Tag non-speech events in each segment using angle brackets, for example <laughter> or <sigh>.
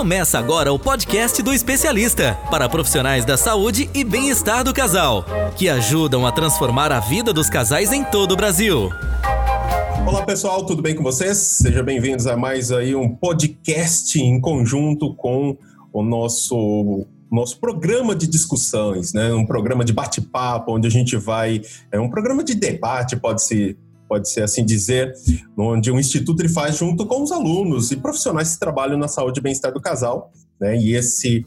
Começa agora o podcast do especialista para profissionais da saúde e bem-estar do casal, que ajudam a transformar a vida dos casais em todo o Brasil. Olá pessoal, tudo bem com vocês? Sejam bem-vindos a mais aí um podcast em conjunto com o nosso nosso programa de discussões, né? Um programa de bate-papo onde a gente vai é um programa de debate, pode ser pode ser assim dizer, onde o instituto ele faz junto com os alunos e profissionais que trabalham na saúde e bem-estar do casal, né? E esse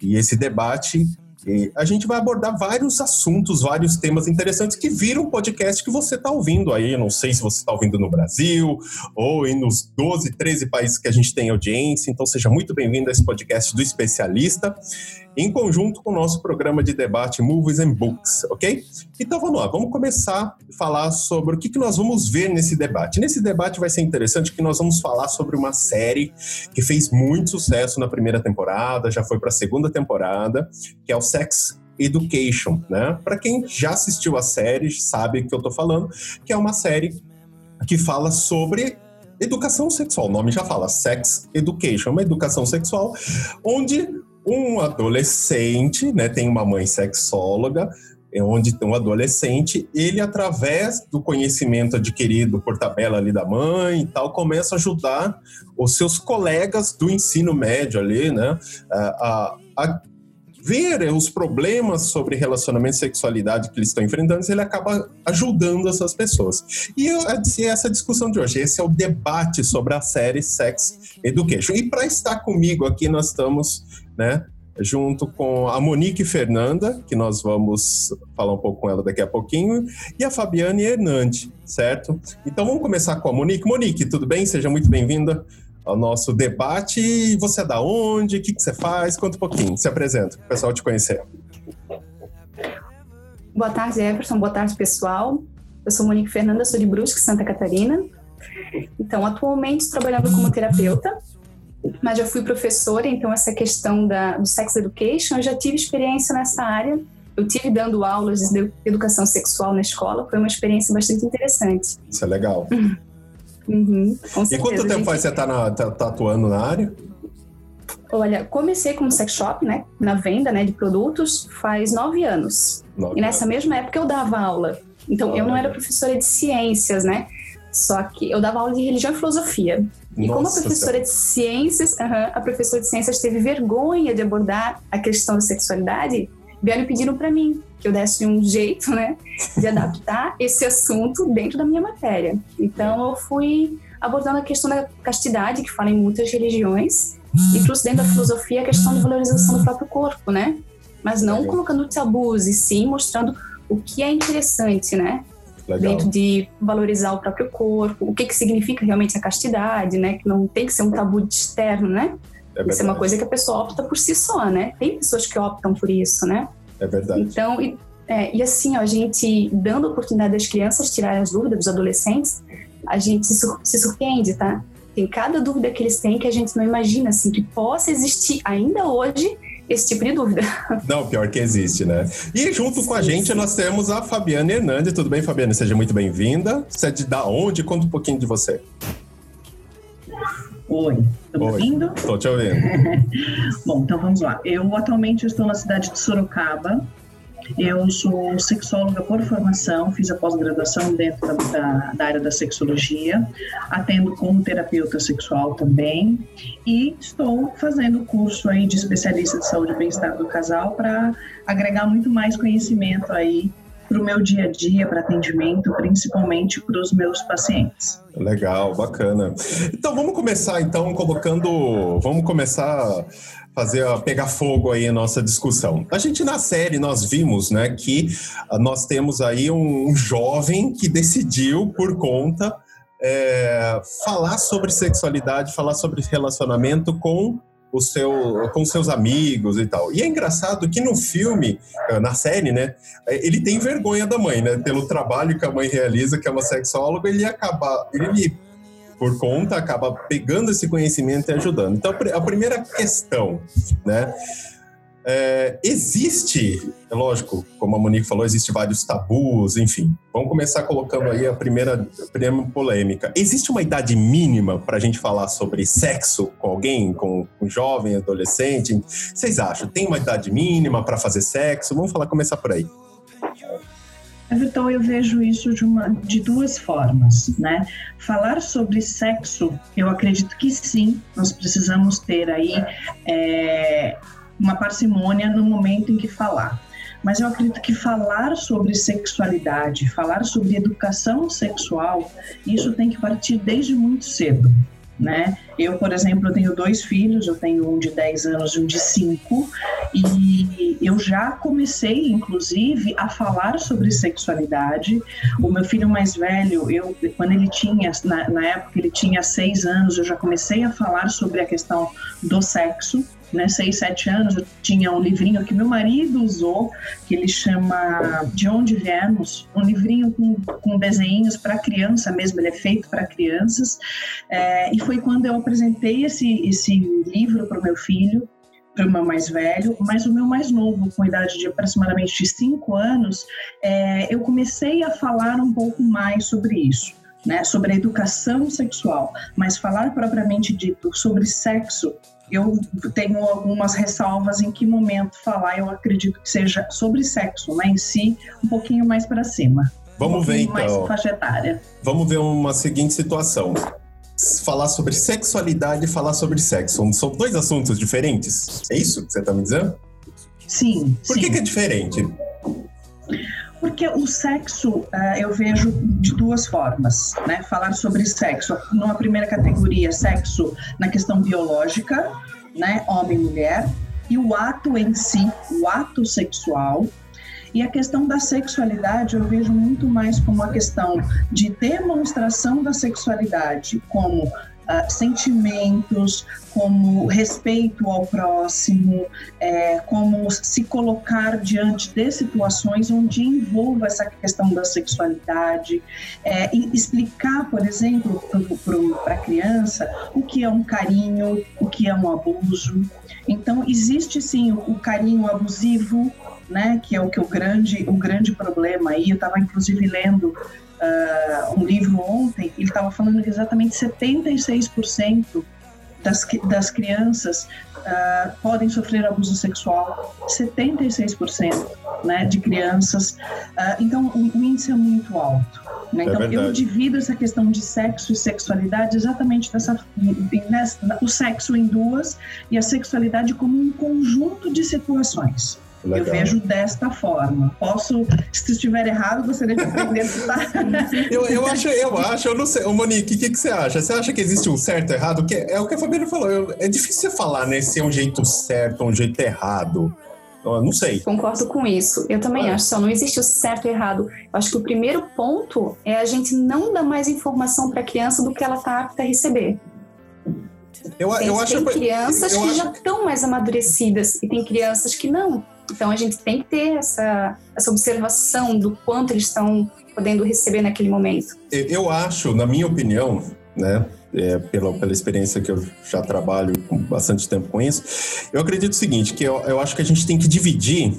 e esse debate e a gente vai abordar vários assuntos, vários temas interessantes que viram o podcast que você está ouvindo aí. Eu não sei se você está ouvindo no Brasil ou nos 12, 13 países que a gente tem audiência. Então, seja muito bem-vindo a esse podcast do especialista, em conjunto com o nosso programa de debate Movies and Books, ok? Então, vamos lá, vamos começar a falar sobre o que, que nós vamos ver nesse debate. Nesse debate vai ser interessante que nós vamos falar sobre uma série que fez muito sucesso na primeira temporada, já foi para a segunda temporada, que é o Sex Education, né? Para quem já assistiu a série, sabe o que eu tô falando, que é uma série que fala sobre educação sexual. O nome já fala Sex Education, uma educação sexual onde um adolescente, né, tem uma mãe sexóloga, é onde tem um adolescente, ele através do conhecimento adquirido por tabela ali da mãe e tal, começa a ajudar os seus colegas do ensino médio ali, né, a, a ver os problemas sobre relacionamento e sexualidade que eles estão enfrentando, ele acaba ajudando essas pessoas. E essa discussão de hoje, esse é o debate sobre a série Sex Education. E para estar comigo aqui, nós estamos, né, junto com a Monique Fernanda, que nós vamos falar um pouco com ela daqui a pouquinho, e a Fabiane Hernandes, certo? Então vamos começar com a Monique. Monique, tudo bem? Seja muito bem-vinda ao nosso debate. E você é da onde? O que, que você faz? Conta um pouquinho, se apresenta, para o pessoal te conhecer. Boa tarde, Everson. Boa tarde, pessoal. Eu sou Monique Fernanda, sou de Brusque, Santa Catarina. Então, atualmente trabalhando como terapeuta, mas já fui professora, então essa questão da, do sex education, eu já tive experiência nessa área. Eu tive dando aulas de educação sexual na escola, foi uma experiência bastante interessante. Isso é legal. Uhum, e quanto tempo gente... faz você tá, na, tá, tá, atuando na área? Olha, comecei como sex shop, né, na venda, né, de produtos, faz nove anos. Nove e nessa anos. mesma época eu dava aula. Então, nove eu não era professora de ciências, né, só que eu dava aula de religião e filosofia. E Nossa como a professora de ciências, a professora de ciências teve vergonha de abordar a questão da sexualidade, vieram pedindo para mim que eu desse um jeito, né, de adaptar <laughs> esse assunto dentro da minha matéria. Então eu fui abordando a questão da castidade, que fala em muitas religiões, e trouxe dentro da filosofia a questão da valorização do próprio corpo, né? Mas não colocando tabus, e sim mostrando o que é interessante, né? Legal. Dentro de valorizar o próprio corpo, o que, que significa realmente a castidade, né? Que não tem que ser um tabu externo, né? É isso é uma coisa que a pessoa opta por si só, né? Tem pessoas que optam por isso, né? É verdade. Então, e, é, e assim, ó, a gente dando oportunidade das crianças tirarem as dúvidas, dos adolescentes, a gente se, sur se surpreende, tá? Tem cada dúvida que eles têm que a gente não imagina, assim, que possa existir ainda hoje esse tipo de dúvida. <laughs> Não, pior que existe, né? E junto sim, com a gente sim. nós temos a Fabiana Hernandes. Tudo bem, Fabiana? Seja muito bem-vinda. Você é de da onde? Conta um pouquinho de você. Oi, tá me ouvindo? Estou te ouvindo. <laughs> Bom, então vamos lá. Eu atualmente estou na cidade de Sorocaba. Eu sou sexóloga por formação, fiz a pós-graduação dentro da, da, da, área da sexologia, atendo como terapeuta sexual também e estou fazendo curso aí de especialista de saúde e bem-estar do casal para agregar muito mais conhecimento aí para o meu dia a dia, para atendimento, principalmente para os meus pacientes. Legal, bacana. Então vamos começar então colocando, vamos começar fazer pegar fogo aí a nossa discussão. A gente na série nós vimos, né, que nós temos aí um jovem que decidiu por conta é, falar sobre sexualidade, falar sobre relacionamento com o seu, com seus amigos e tal. E é engraçado que no filme, eh, na série, né, eh, ele tem vergonha da mãe, né, pelo trabalho que a mãe realiza, que é uma sexóloga, ele acaba, ele por conta acaba pegando esse conhecimento e ajudando. Então a primeira questão, né, É, existe, é lógico, como a Monique falou, existe vários tabus, enfim. Vamos começar colocando aí a primeira, a primeira polêmica. Existe uma idade mínima para a gente falar sobre sexo com alguém, com um jovem, adolescente? Vocês acham? Tem uma idade mínima para fazer sexo? Vamos falar, começar por aí. Everton, eu vejo isso de, uma, de duas formas, né? Falar sobre sexo, eu acredito que sim, nós precisamos ter aí é, uma parcimônia no momento em que falar. Mas eu acredito que falar sobre sexualidade, falar sobre educação sexual, isso tem que partir desde muito cedo né? Eu, por exemplo, tenho dois filhos, eu tenho um de 10 anos e um de 5, e eu já comecei, inclusive, a falar sobre sexualidade. O meu filho mais velho, eu, quando ele tinha, na, na época ele tinha 6 anos, eu já comecei a falar sobre a questão do sexo, né, seis, sete anos, eu tinha um livrinho que meu marido usou, que ele chama De Onde Viemos, um livrinho com, com desenhos para criança mesmo, ele é feito para crianças, é, e foi quando eu apresentei esse, esse livro para o meu filho, para o meu mais velho, mas o meu mais novo, com idade de aproximadamente cinco anos, é, eu comecei a falar um pouco mais sobre isso. Né, sobre a educação sexual, mas falar propriamente dito sobre sexo eu tenho algumas ressalvas em que momento falar, eu acredito que seja sobre sexo, né, em si, um pouquinho mais para cima. Vamos um ver então. Mais etária. Vamos ver uma seguinte situação. Falar sobre sexualidade e falar sobre sexo. São dois assuntos diferentes? É isso que você está me dizendo? Sim. Por sim. Que, que é diferente? Porque o sexo uh, eu vejo de duas formas, né? Falar sobre sexo, numa primeira categoria, sexo na questão biológica, né? Homem e mulher, e o ato em si, o ato sexual, e a questão da sexualidade eu vejo muito mais como a questão de demonstração da sexualidade, como uh, sentimentos, como respeito ao próximo, é, como se colocar diante de situações onde envolva essa questão da sexualidade, é, explicar, por exemplo, para a criança o que é um carinho, o que é um abuso. Então, existe sim o, o carinho abusivo, né, que é o que o grande, o grande problema aí. Eu estava inclusive lendo uh, um livro ontem, ele estava falando que exatamente 76% das, das crianças uh, podem sofrer abuso sexual, 76% né, de crianças. Uh, então, o, o, índice é muito alto. Né? É então, eu divido essa questão de sexo e sexualidade exatamente dessa, nessa, o sexo em duas e a sexualidade como um conjunto de situações. Legal. Eu vejo desta forma. Posso, se estiver errado, gostaria de aprender tá? <laughs> eu, eu acho, eu acho, eu não sei. Ô, Monique, o que, que você acha? Você acha que existe um certo e errado? Que é, é o que a Fabiana falou. Eu, é difícil você falar, né? Se é um jeito certo ou um jeito errado. Eu não sei. Concordo com isso. Eu também acho. Só não existe o certo e errado. Eu acho que o primeiro ponto é a gente não dar mais informação para a criança do que ela está apta a receber. Eu, eu acho tem crianças eu que acho... já estão mais amadurecidas e tem crianças que não. Então a gente tem que ter essa, essa observação do quanto eles estão podendo receber naquele momento. Eu acho, na minha opinião, né, é, pela, pela experiência que eu já trabalho com bastante tempo com isso, eu acredito o seguinte, que eu, eu acho que a gente tem que dividir,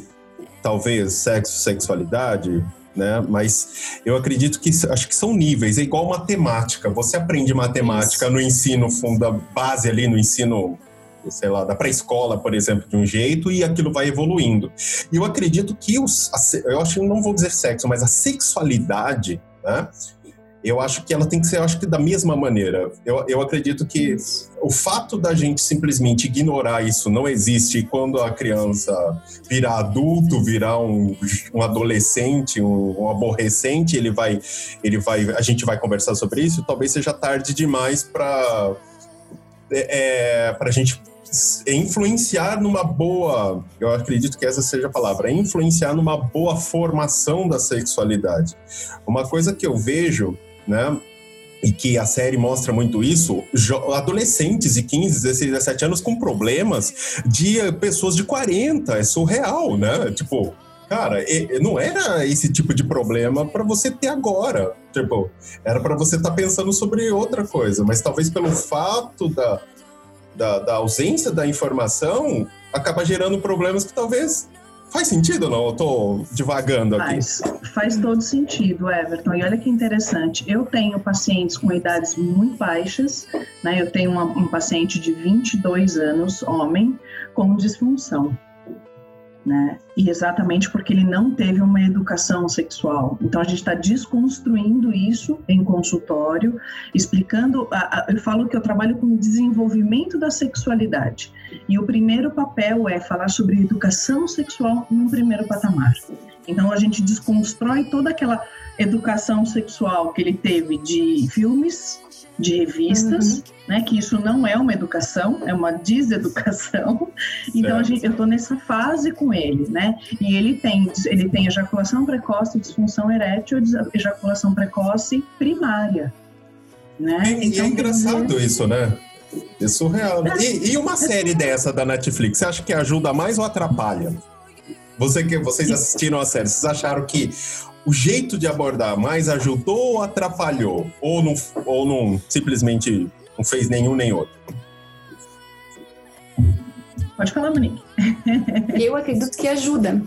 talvez, sexo, sexualidade, né? Mas eu acredito que acho que são níveis, é igual matemática. Você aprende matemática no ensino funda base ali no ensino sei lá, da pré-escola, por exemplo, de um jeito e aquilo vai evoluindo. E eu acredito que os, eu acho, não vou dizer sexo, mas a sexualidade, né? Eu acho que ela tem que ser, eu acho que da mesma maneira. Eu, eu acredito que o fato da gente simplesmente ignorar isso não existe quando a criança virar adulto, virar um, um adolescente, um, um aborrecente, ele vai, ele vai, a gente vai conversar sobre isso. Talvez seja tarde demais para é, é para a gente influenciar numa boa, eu acredito que essa seja a palavra, influenciar numa boa formação da sexualidade. Uma coisa que eu vejo, né, e que a série mostra muito isso, adolescentes de 15, 16, 17 anos com problemas de pessoas de 40, é surreal, né? Tipo, cara, não era esse tipo de problema para você ter agora. Tipo, era para você estar tá pensando sobre outra coisa, mas talvez pelo fato da da, da ausência da informação, acaba gerando problemas que talvez Faz sentido ou não? Eu tô divagando aqui. Faz, faz todo sentido, Everton. E olha que interessante. Eu tenho pacientes com idades muito baixas, né? Eu tenho uma, um paciente de 22 anos, homem, com disfunção né? E exatamente porque ele não teve uma educação sexual. Então a gente está desconstruindo isso em consultório, explicando. A, a, eu falo que eu trabalho com o desenvolvimento da sexualidade. E o primeiro papel é falar sobre educação sexual num primeiro patamar. Então a gente desconstrói toda aquela educação sexual que ele teve de filmes, de revistas, uhum. né? Que isso não é uma educação, é uma deseducação. <laughs> Então gente, eu estou nessa fase com ele, né? E ele tem ele tem ejaculação precoce, disfunção erétil, ejaculação precoce primária, né? E, então, e é então, engraçado dizer... isso, né? É surreal. Né? E, e uma série dessa da Netflix, você acha que ajuda mais ou atrapalha? Você que vocês assistiram a série, vocês acharam que o jeito de abordar mais ajudou ou atrapalhou? Ou não, ou não simplesmente não fez nenhum nem outro? Pode falar, Monique. <laughs> Eu acredito que ajuda,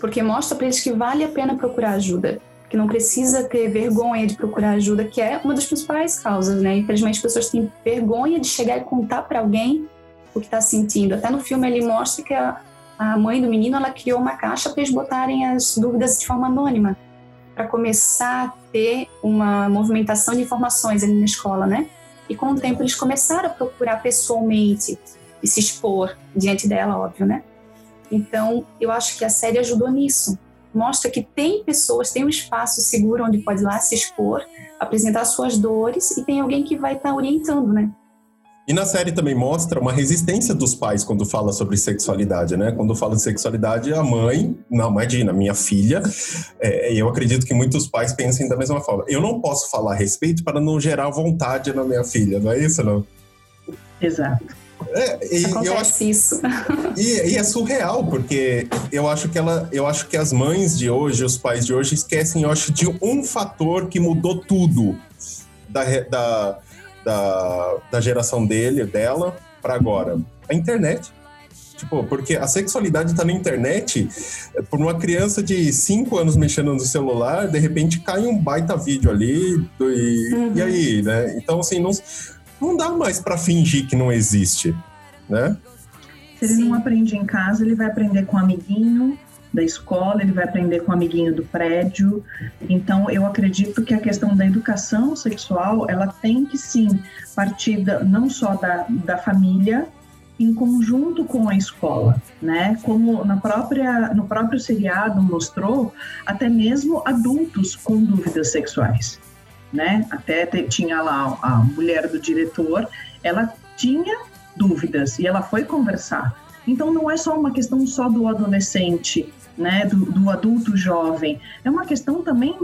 porque mostra para eles que vale a pena procurar ajuda, que não precisa ter vergonha de procurar ajuda, que é uma das principais causas, né? Infelizmente, as pessoas têm vergonha de chegar e contar para alguém o que está sentindo. Até no filme ele mostra que a, a mãe do menino ela criou uma caixa para eles botarem as dúvidas de forma anônima, para começar a ter uma movimentação de informações ali na escola, né? E com o tempo eles começaram a procurar pessoalmente e se expor diante dela, óbvio, né? Então, eu acho que a série ajudou nisso. Mostra que tem pessoas, tem um espaço seguro onde pode ir lá se expor, apresentar suas dores e tem alguém que vai estar tá orientando, né? E na série também mostra uma resistência dos pais quando fala sobre sexualidade, né? Quando fala de sexualidade, a mãe, não, imagina, minha filha, é, eu acredito que muitos pais pensem da mesma forma. Eu não posso falar a respeito para não gerar vontade na minha filha, não é isso, não? Exato. É, e, Acontece acho, isso. <laughs> E, e, é surreal, porque eu acho que ela, eu acho que as mães de hoje, os pais de hoje, esquecem, eu acho, de um fator que mudou tudo da, da da, da geração dele, dela, para agora? A internet. Tipo, porque a sexualidade está na internet, por uma criança de 5 anos mexendo no celular, de repente cai um baita vídeo ali, e, uhum. e aí, né? Então, assim, não, não dá mais para fingir que não existe, né? Se ele não aprende em casa, ele vai aprender com um amiguinho, da escola, ele vai aprender com o amiguinho do prédio. Então, eu acredito que a questão da educação sexual, ela tem que sim partir não só da, da família, em conjunto com a escola, né? Como na própria, no próprio seriado mostrou, até mesmo adultos com dúvidas sexuais, né? Até tinha lá a mulher do diretor, ela tinha dúvidas e ela foi conversar. Então não é só uma questão só do adolescente né, do, do, adulto jovem, é uma questão também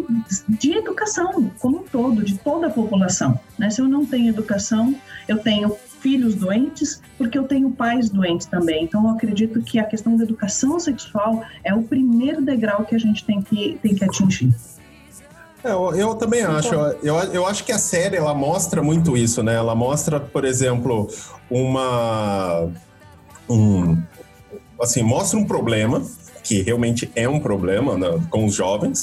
de educação como um todo, de toda a população. Né? Se eu não tenho educação, eu tenho filhos doentes, porque eu tenho pais doentes também. Então, eu acredito que a questão da educação sexual é o primeiro degrau que a gente tem que, tem que atingir. É, eu, eu, também acho. Eu, eu acho que a série ela mostra muito isso, né? Ela mostra, por exemplo, uma um assim mostra um problema que realmente é um problema né, com os jovens,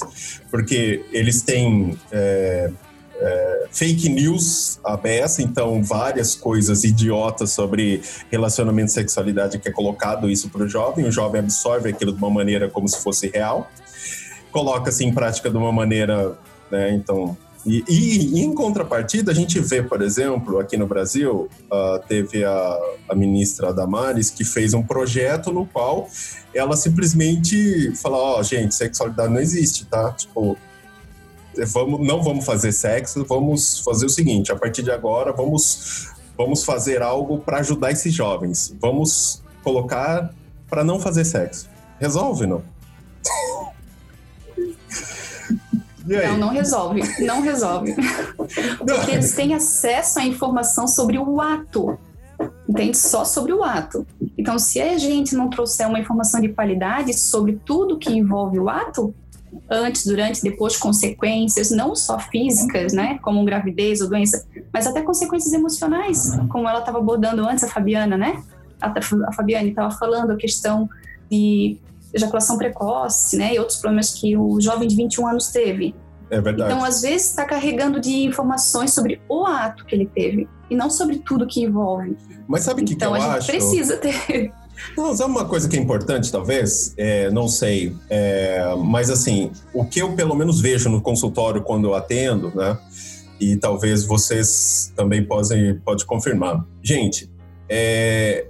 porque eles têm é, é, fake news aberta, então várias coisas idiotas sobre relacionamento e sexualidade que é colocado isso para o jovem, o jovem absorve aquilo de uma maneira como se fosse real, coloca-se em prática de uma maneira, né, então e, e, em contrapartida, a gente vê, por exemplo, aqui no Brasil, uh, teve a, a ministra Damares que fez um projeto no qual ela simplesmente fala: Ó, oh, gente, sexualidade não existe, tá? Tipo, vamos, não vamos fazer sexo, vamos fazer o seguinte: a partir de agora, vamos, vamos fazer algo para ajudar esses jovens. Vamos colocar para não fazer sexo. Resolve, não? <laughs> Não, não resolve. Não resolve. <laughs> Porque eles têm acesso à informação sobre o ato. Entende? Só sobre o ato. Então, se a gente não trouxer uma informação de qualidade sobre tudo que envolve o ato, antes, durante, depois, consequências, não só físicas, né, como gravidez ou doença, mas até consequências emocionais, como ela estava abordando antes, a Fabiana, né? a Fabiane estava falando, a questão de ejaculação precoce, né, e outros problemas que o jovem de 21 anos teve. É verdade. Então, às vezes, está carregando de informações sobre o ato que ele teve e não sobre tudo que envolve. Mas sabe o que, então, que eu a gente acho? precisa ter. Não, sabe uma coisa que é importante, talvez? É, não sei. É, mas, assim, o que eu pelo menos vejo no consultório quando eu atendo, né? E talvez vocês também possam pode confirmar. Gente, é,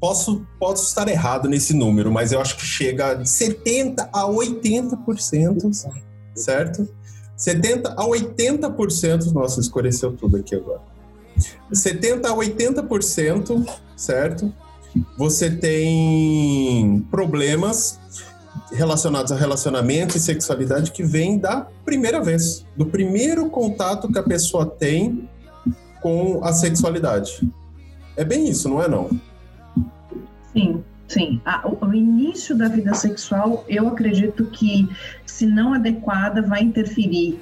posso, posso estar errado nesse número, mas eu acho que chega de 70% a 80%, certo? 70% a 80%, nossa, escureceu tudo aqui agora. 70% a 80%, certo? Você tem problemas relacionados a relacionamento e sexualidade que vem da primeira vez, do primeiro contato que a pessoa tem com a sexualidade. É bem isso, não é não? Sim, sim. o, o, início da vida sexual, eu acredito que, se não adequada, vai interferir,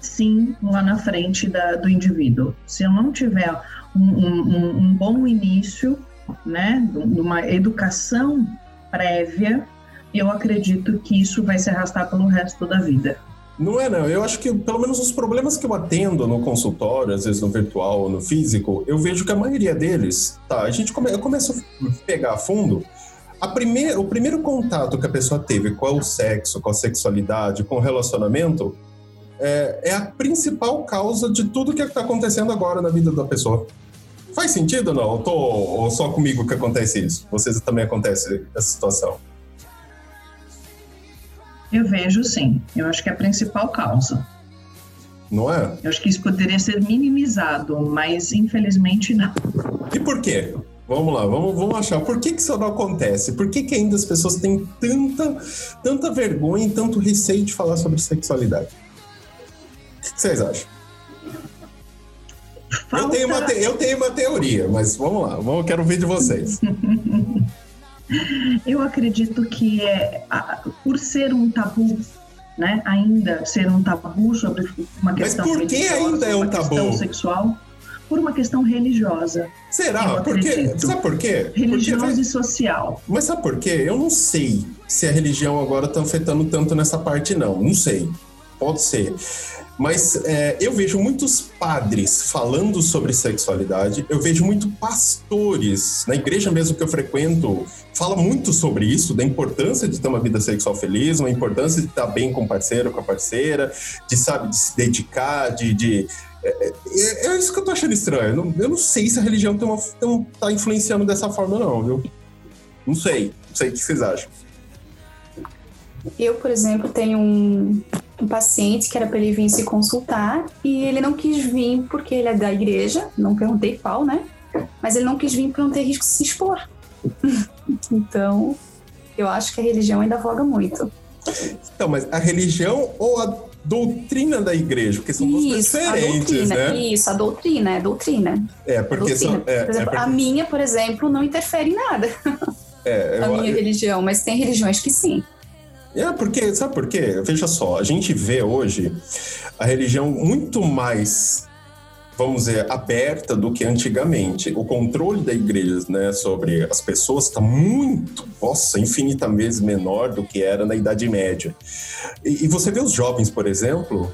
sim, lá na frente da, do indivíduo. Se eu não tiver um, um, um bom início, né, de uma educação prévia, eu acredito que isso vai se arrastar pelo resto da vida. Não é, não. Eu acho que, pelo menos, os problemas que eu atendo no consultório, às vezes no virtual ou no físico, eu vejo que a maioria deles, tá, a gente come, eu começo a pegar a fundo. A primeir, o primeiro contato que a pessoa teve com o sexo, com a sexualidade, com o relacionamento, é, é a principal causa de tudo que está acontecendo agora na vida da pessoa. Faz sentido ou não? Tô, ou só comigo que acontece isso? Vocês também acontece essa situação? Eu vejo sim. Eu acho que é a principal causa. Não é? Eu acho que isso poderia ser minimizado, mas infelizmente não. E por quê? Vamos lá, vamos, vamos achar. Por que, que isso não acontece? Por que, que ainda as pessoas têm tanta, tanta vergonha e tanto receio de falar sobre sexualidade? O que vocês acham? Falta... Eu, tenho uma te... eu tenho uma teoria, mas vamos lá, vamos, quero ouvir de vocês. <laughs> Eu acredito que é por ser um tabu, né? Ainda ser um tabu sobre uma questão Mas por que ainda é um tabu? sexual, por uma questão religiosa. Será? Porque, sabe por quê? Religiosa Porque, e social. Mas sabe por quê? Eu não sei se a religião agora está afetando tanto nessa parte, não. Não sei. Pode ser. Mas é, eu vejo muitos padres falando sobre sexualidade, eu vejo muito pastores, na igreja mesmo que eu frequento, fala muito sobre isso, da importância de ter uma vida sexual feliz, uma importância de estar bem com o parceiro, com a parceira, de, sabe, de se dedicar, de... de é, é, é, isso que eu tô achando estranho. Eu não, eu não sei se a religião tem uma, tem, tá influenciando dessa forma, não, viu? Não sei. Não sei o que vocês acham. Eu, por exemplo, tenho um, um paciente que era para ele vir se consultar e ele não quis vir porque ele é da igreja, não perguntei qual, né? Mas ele não quis vir para não ter risco de se expor. <laughs> então, eu acho que a religião ainda voga muito. Então, mas a religião ou a doutrina da igreja? Porque são duas diferentes, a né? Isso, a doutrina, é doutrina. É, porque doutrina. São, é, por exemplo, é porque... a minha, por exemplo, não interfere em nada. É, <laughs> eu, a minha religião, mas tem religiões que sim. É, porque, sabe por quê? Veja só, a gente vê hoje a religião muito mais, vamos dizer, aberta do que antigamente. O controle da igreja né, sobre as pessoas está muito, nossa, infinitamente menor do que era na Idade Média. E, e você vê os jovens, por exemplo,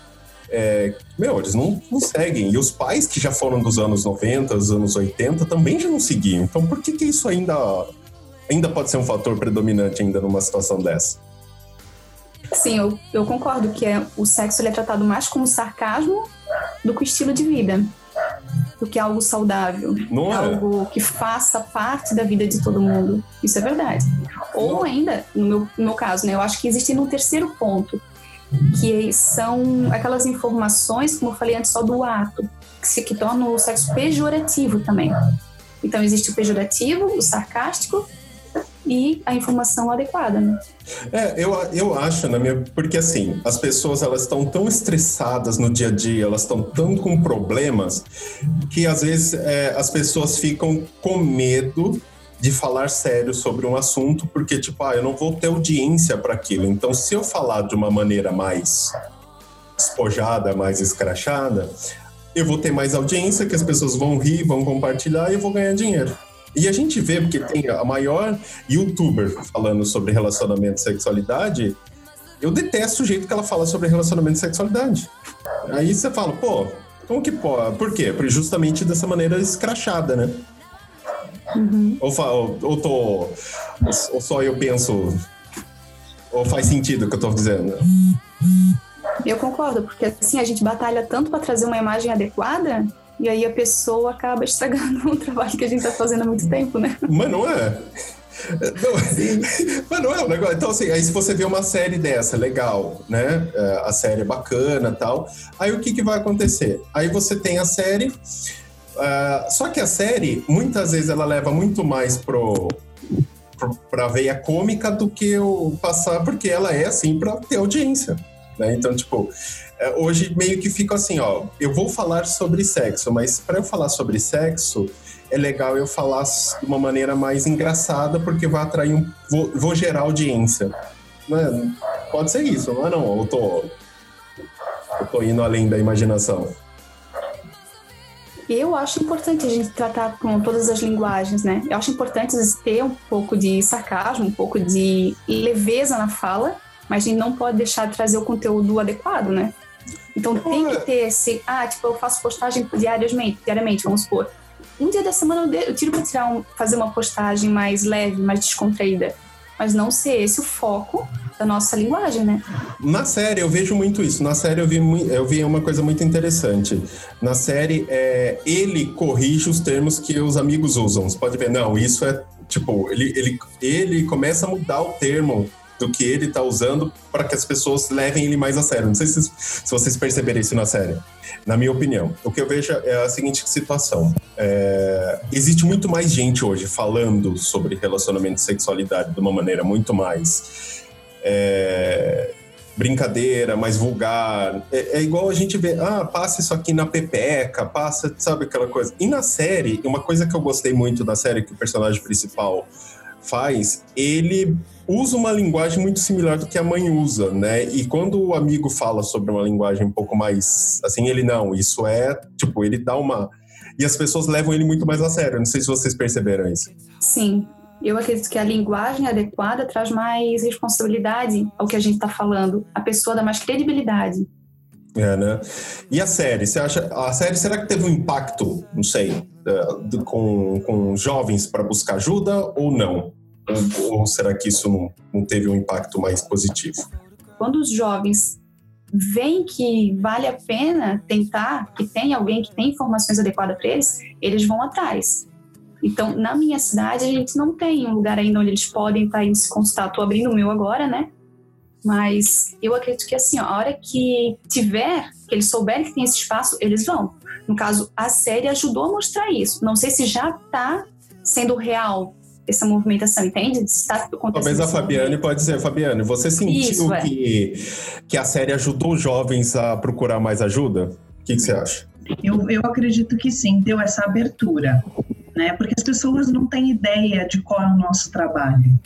é, meu, eles não, não, seguem. E os pais que já foram dos anos 90, dos anos 80, também já não seguiam. Então por que, que isso ainda, ainda pode ser um fator predominante ainda numa situação dessa? Sim, eu, eu concordo que é, o sexo ele é tratado mais como sarcasmo do que estilo de vida. Do que algo saudável. Não é? Algo que faça parte da vida de todo mundo. Isso é verdade. Ou ainda, no meu, no meu caso, né, eu acho que existe um terceiro ponto, que são aquelas informações, como eu falei antes, só do ato, que se que torna o sexo pejorativo também. Então existe o pejorativo, o sarcástico e a informação adequada, né? É, eu, eu acho, na minha, porque assim, as pessoas elas estão tão estressadas no dia a dia, elas estão tão com problemas, que às vezes é, as pessoas ficam com medo de falar sério sobre um assunto, porque tipo, ah, eu não vou ter audiência para aquilo. Então, se eu falar de uma maneira mais despojada, mais escrachada, eu vou ter mais audiência, que as pessoas vão rir, vão compartilhar e eu vou ganhar dinheiro. E a gente vê, porque tem a maior youtuber falando sobre relacionamento e sexualidade, eu detesto o jeito que ela fala sobre relacionamento e sexualidade. Aí você fala, pô, como que pode? Por quê? Porque justamente dessa maneira escrachada, né? Uhum. Ou, ou, ou, tô, ou só eu penso. Ou faz sentido o que eu tô dizendo? Eu concordo, porque assim a gente batalha tanto para trazer uma imagem adequada e aí a pessoa acaba estragando <laughs> um trabalho que a gente tá fazendo há muito tempo, né? Mas não é. Não, <laughs> mas não é um negócio. Então, assim, aí se você vê uma série dessa, legal, né? É, a série é bacana tal. Aí o que, que vai acontecer? Aí você tem a série. Uh, só que a série, muitas vezes, ela leva muito mais pro, pro, pra veia cômica do que o passar, porque ela é assim pra ter audiência. Né? Então, tipo, hoje meio que fica assim, ó, eu vou falar sobre sexo, mas para eu falar sobre sexo, é legal eu falar de uma maneira mais engraçada, porque vai atrair um. Vou, vou gerar audiência. Né? Pode ser isso, é não? Eu tô, eu tô indo além da imaginação. Eu acho importante a gente tratar com todas as linguagens, né? Eu acho importante ter um pouco de sarcasmo, um pouco de leveza na fala, mas a gente não pode deixar de trazer o conteúdo adequado, né? Então tem que ter esse. Ah, tipo, eu faço postagem diariamente, diariamente, vamos supor. Um dia da semana eu tiro para tirar um, fazer uma postagem mais leve, mais descontraída. Mas não ser esse o foco da nossa linguagem, né? Na série eu vejo muito isso. Na série eu vi, eu vi uma coisa muito interessante. Na série, é, ele corrige os termos que os amigos usam. Você pode ver, não, isso é tipo, ele, ele, ele começa a mudar o termo do que ele tá usando para que as pessoas levem ele mais a sério. Não sei se, se vocês perceberam isso na série. Na minha opinião, o que eu vejo é a seguinte situação: é, existe muito mais gente hoje falando sobre relacionamento e sexualidade de uma maneira muito mais é, brincadeira, mais vulgar. É, é, igual a gente vê, ah, passa isso aqui na pepeca, passa, sabe aquela coisa. E na série, uma coisa que eu gostei muito da série que o personagem principal faz, ele usa uma linguagem muito similar do que a mãe usa, né? E quando o amigo fala sobre uma linguagem um pouco mais assim, ele não, isso é, tipo, ele dá uma e as pessoas levam ele muito mais a sério. Não sei se vocês perceberam isso. Sim. Eu acredito que a linguagem adequada traz mais responsabilidade ao que a gente está falando. A pessoa dá mais credibilidade. É, né? E a série, você acha. A série, será que teve um impacto, não sei, uh, com, com jovens para buscar ajuda ou não? Ou, será que isso não, não teve um impacto mais positivo? Quando os jovens veem que vale a pena tentar, que tem alguém que tem informações adequadas para eles, eles vão atrás. Então, na minha cidade, a gente não tem um lugar ainda onde eles podem estar indo se consultar. Estou abrindo o meu agora, né? Mas eu acredito que assim, a hora que tiver, que eles souberem que tem esse espaço, eles vão. No caso, a série ajudou a mostrar isso. Não sei se já está sendo real essa movimentação, entende? Está Talvez a Fabiane pode dizer, Fabiane, você sentiu Isso, é. que, que a série ajudou os jovens a procurar mais ajuda? O que, que você acha? Eu, eu acredito que sim, deu essa abertura, né? Porque as pessoas não têm ideia de qual é o nosso trabalho.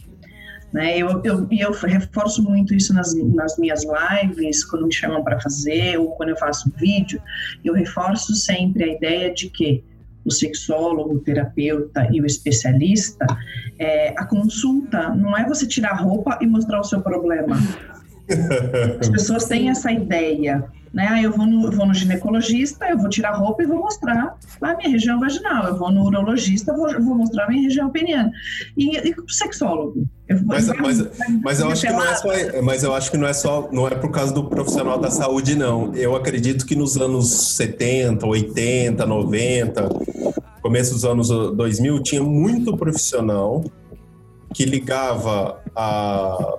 Né? Eu, eu, eu reforço muito isso nas, nas minhas lives, quando me chamam para fazer, ou quando eu faço vídeo, eu reforço sempre a ideia de que o sexólogo, o terapeuta e o especialista, é, a consulta não é você tirar a roupa e mostrar o seu problema. As pessoas têm essa ideia, né? Ah, eu vou no, eu vou no ginecologista, eu vou tirar roupa e vou mostrar a minha região vaginal. Eu vou no urologista, vou, vou mostrar a minha região peniana. E, e o sexólogo? Eu mas, mas, mas, eu acho que não é só, mas eu acho que não é só, não é por causa do profissional da saúde, não. Eu acredito que nos anos 70, 80, 90, começo dos anos 2000, tinha muito profissional que ligava a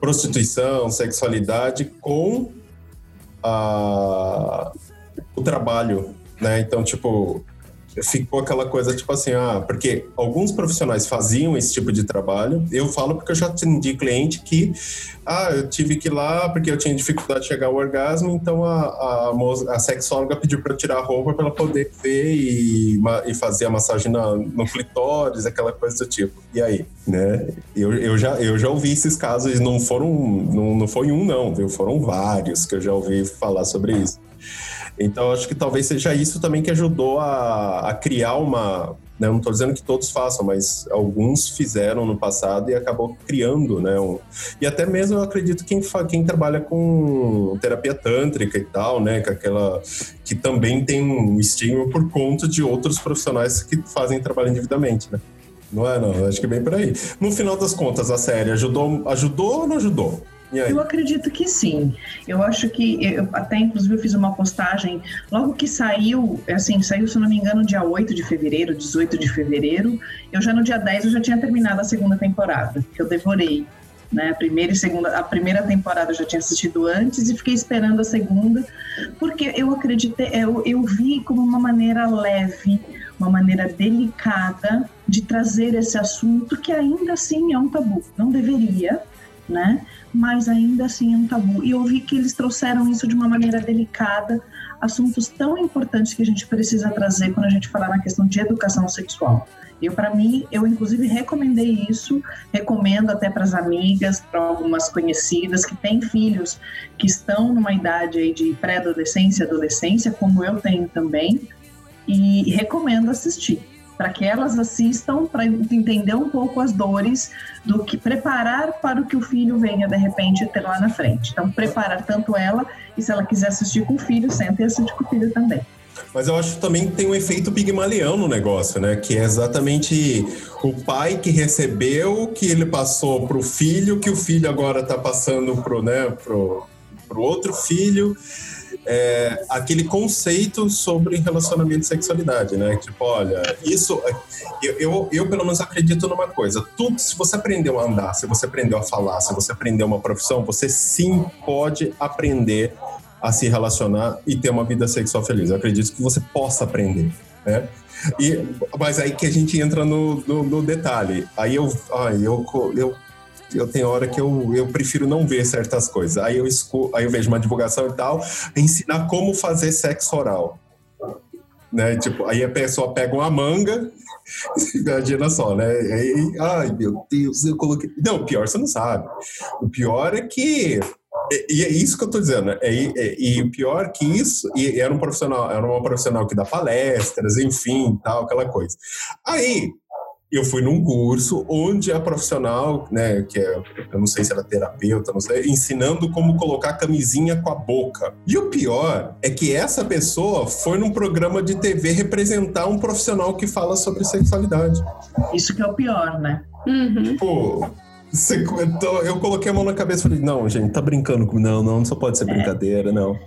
prostituição, sexualidade com a, o trabalho, né? Então, tipo, ficou aquela coisa tipo assim, ah, porque alguns profissionais faziam esse tipo de trabalho. Eu falo porque eu já atendi cliente que, ah, eu tive que ir lá porque eu tinha dificuldade de chegar ao orgasmo, então a, a, a sexóloga pediu para tirar a roupa para ela poder ver e, e fazer a massagem na, no clitóris, aquela coisa do tipo. E aí, né? Eu, eu, já, eu já ouvi esses casos, não foram, não, não foi um não, viu? Foram vários que eu já ouvi falar sobre isso. Então, acho que talvez seja isso também que ajudou a, a criar uma, Né? Não estou dizendo que todos façam, mas alguns fizeram no passado e acabou criando, né? Um... E até mesmo eu acredito quem, quem trabalha com terapia tântrica e tal, né? Que aquela que também tem um estímulo por conta de outros profissionais que fazem trabalho individualmente, né? Não é, não. Acho que é bem por aí. No final das contas, a série ajudou, ajudou ou não ajudou? Eu acredito que sim. Eu acho que eu, até inclusive eu fiz uma postagem logo que saiu, assim, saiu, se não me engano, dia 8 de fevereiro, 18 de fevereiro. Eu já no dia 10 eu já tinha terminado a segunda temporada, que eu devorei. Né? A primeira e segunda, a primeira temporada eu já tinha assistido antes e fiquei esperando a segunda, porque eu acreditei, eu, eu vi como uma maneira leve, uma maneira delicada de trazer esse assunto que ainda assim é um tabu. Não deveria, né? Mas ainda assim é um tabu. E eu vi que eles trouxeram isso de uma maneira delicada, assuntos tão importantes que a gente precisa trazer quando a gente falar na questão de educação sexual. Eu, para mim, eu inclusive recomendei isso, recomendo até para as amigas, para algumas conhecidas que têm filhos que estão numa idade aí de pré-adolescência, adolescência, como eu tenho também, e recomendo assistir para que elas assistam para entender um pouco as dores do que preparar para o que o filho venha de repente ter lá na frente. Então, preparar tanto ela e se ela quiser assistir com o filho, senta e assiste com o filho também. Mas eu acho que também tem um efeito pigmalião no negócio, né? Que é exatamente o pai que recebeu, que ele passou para o filho, que o filho agora está passando pro, né, pro, pro outro filho é, aquele conceito sobre relacionamento e sexualidade, né? Tipo, olha, isso. Eu, eu, eu, pelo menos acredito numa coisa. Tudo, se você aprendeu a andar, se você aprendeu a falar, se você aprendeu uma profissão, você sim pode aprender a se relacionar e ter uma vida sexual feliz. Eu acredito que você possa aprender, né? E, mas aí que a gente entra no, no, no detalhe. Aí eu, ai, eu, eu eu tenho hora que eu, eu prefiro não ver certas coisas. Aí eu, aí eu vejo uma divulgação e tal, ensinar como fazer sexo oral. Né? Tipo, aí a pessoa pega uma manga, <laughs> imagina só, né? Aí, ai, meu Deus, eu coloquei. Não, pior você não sabe. O pior é que e é isso que eu tô dizendo? E, e, e, o pior que isso, e era um profissional, era uma profissional que dá palestras, enfim, tal, aquela coisa. Aí, eu fui num curso onde a profissional, né, que é, eu não sei se era terapeuta, não sei, ensinando como colocar camisinha com a boca. E o pior é que essa pessoa foi num programa de TV representar um profissional que fala sobre sexualidade. Isso que é o pior, né? Uhum. Você, eu coloquei a mão na cabeça e falei, não, gente, tá brincando comigo. Não, não, só pode ser é. brincadeira, não.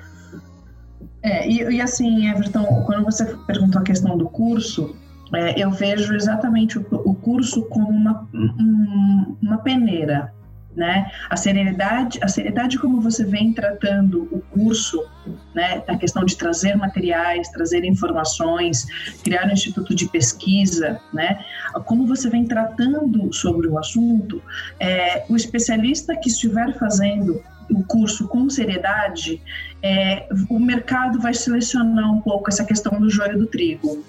É, e, e assim, Everton, quando você perguntou a questão do curso, é, eu vejo exatamente o, o curso como uma, um, uma peneira, né? A seriedade, a seriedade como você vem tratando o curso, né? A questão de trazer materiais, trazer informações, criar um instituto de pesquisa, né? Como você vem tratando sobre o assunto, é, o especialista que estiver fazendo o curso com seriedade, é, o mercado vai selecionar um pouco essa questão do joio do trigo.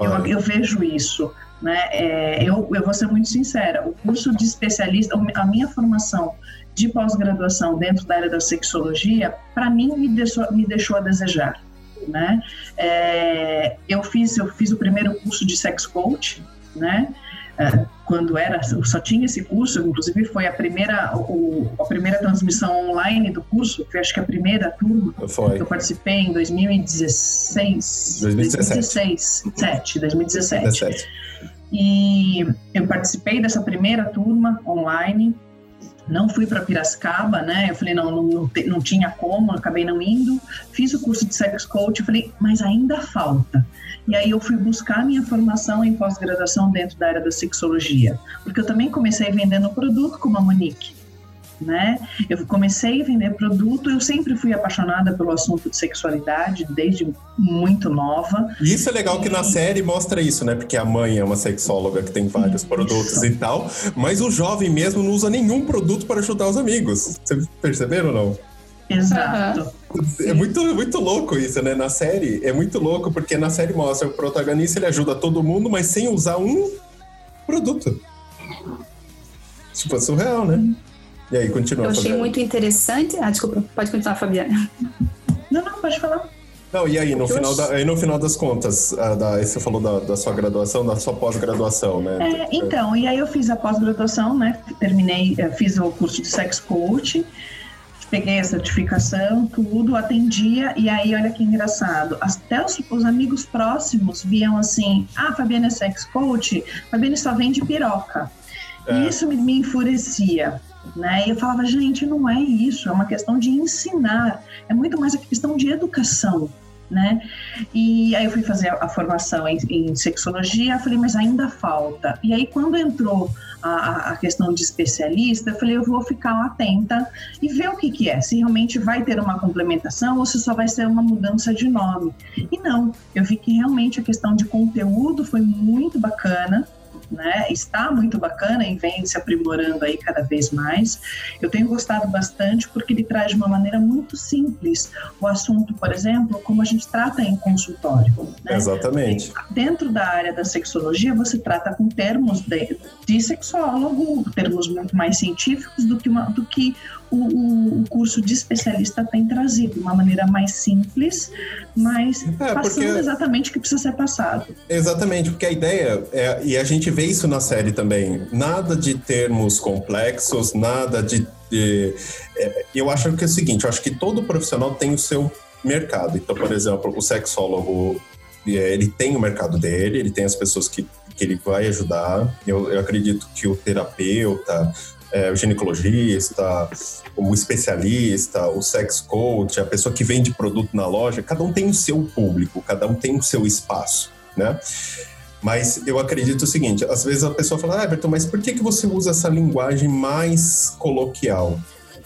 Eu, eu vejo isso. Né? É, eu, eu vou ser muito sincera, o curso de especialista, a minha formação de pós-graduação dentro da área da sexologia, para mim me deixou, me deixou a desejar. Né? É, eu fiz eu fiz o primeiro curso de sex coach, né? É, quando era só tinha esse curso, inclusive foi a primeira o, a primeira transmissão online do curso, que acho que a primeira turma foi. que eu participei em 2016, 2017, 2017, 2017. 2017. E eu participei dessa primeira turma online não fui para Piracicaba, né? Eu falei, não, não, não tinha como, acabei não indo. Fiz o curso de sex coach, falei, mas ainda falta. E aí eu fui buscar minha formação em pós-graduação dentro da área da sexologia, porque eu também comecei vendendo produto como a Monique né? Eu comecei a vender produto, eu sempre fui apaixonada pelo assunto de sexualidade, desde muito nova. E isso é legal que na série mostra isso, né? Porque a mãe é uma sexóloga que tem vários isso. produtos e tal, mas o jovem mesmo não usa nenhum produto para ajudar os amigos. Vocês perceberam ou não? Exato. É muito, muito louco isso, né? Na série, é muito louco, porque na série mostra o protagonista, ele ajuda todo mundo, mas sem usar um produto. Tipo, é surreal, né? E aí, continua. Eu achei Fabiana. muito interessante. Ah, desculpa, pode continuar, Fabiana. Não, não, pode falar. Não, e aí, no, final, da, aí no final das contas, da, você falou da, da sua graduação, da sua pós-graduação, né? É, então, e aí eu fiz a pós-graduação, né? Terminei, eh, fiz o curso de sex coach, peguei a certificação, tudo, atendia, e aí olha que engraçado, até os, os amigos próximos viam assim, ah, Fabiana é sex coach, Fabiana só vende piroca. É. E isso me, me enfurecia. Né? E eu falava, gente, não é isso, é uma questão de ensinar, é muito mais a questão de educação né? E aí eu fui fazer a, formação em, em sexologia, falei, mas ainda falta. E aí quando entrou a, a, questão de especialista, eu falei, eu vou ficar atenta e ver o que, que é, se realmente vai ter uma complementação ou se só vai ser uma mudança de nome. E não, eu vi que realmente a questão de conteúdo foi muito bacana, né? Está muito bacana e vem se aprimorando aí cada vez mais. Eu tenho gostado bastante porque ele traz de uma maneira muito simples o assunto, por exemplo, como a gente trata em consultório. Né? Exatamente. Dentro da área da sexologia, você trata com termos de, de sexólogo, termos muito mais científicos do que, uma, do que o, o, curso de especialista tem trazido, uma maneira mais simples, mas é, passando exatamente o que precisa ser passado. Exatamente, porque a ideia, é, e a gente vê isso na série também, nada de termos complexos, nada de. de é, eu acho que é o seguinte, eu acho que todo profissional tem o seu mercado. Então, por exemplo, o sexólogo é, ele tem o mercado dele, ele tem as pessoas que, que ele vai ajudar. Eu, eu acredito que o terapeuta, é, o ginecologista, o especialista, o sex coach, a pessoa que vende produto na loja, cada um tem o seu público, cada um tem o seu espaço, né? Mas eu acredito o seguinte, às vezes a pessoa fala, ah, Everton, mas por que, que você usa essa linguagem mais coloquial?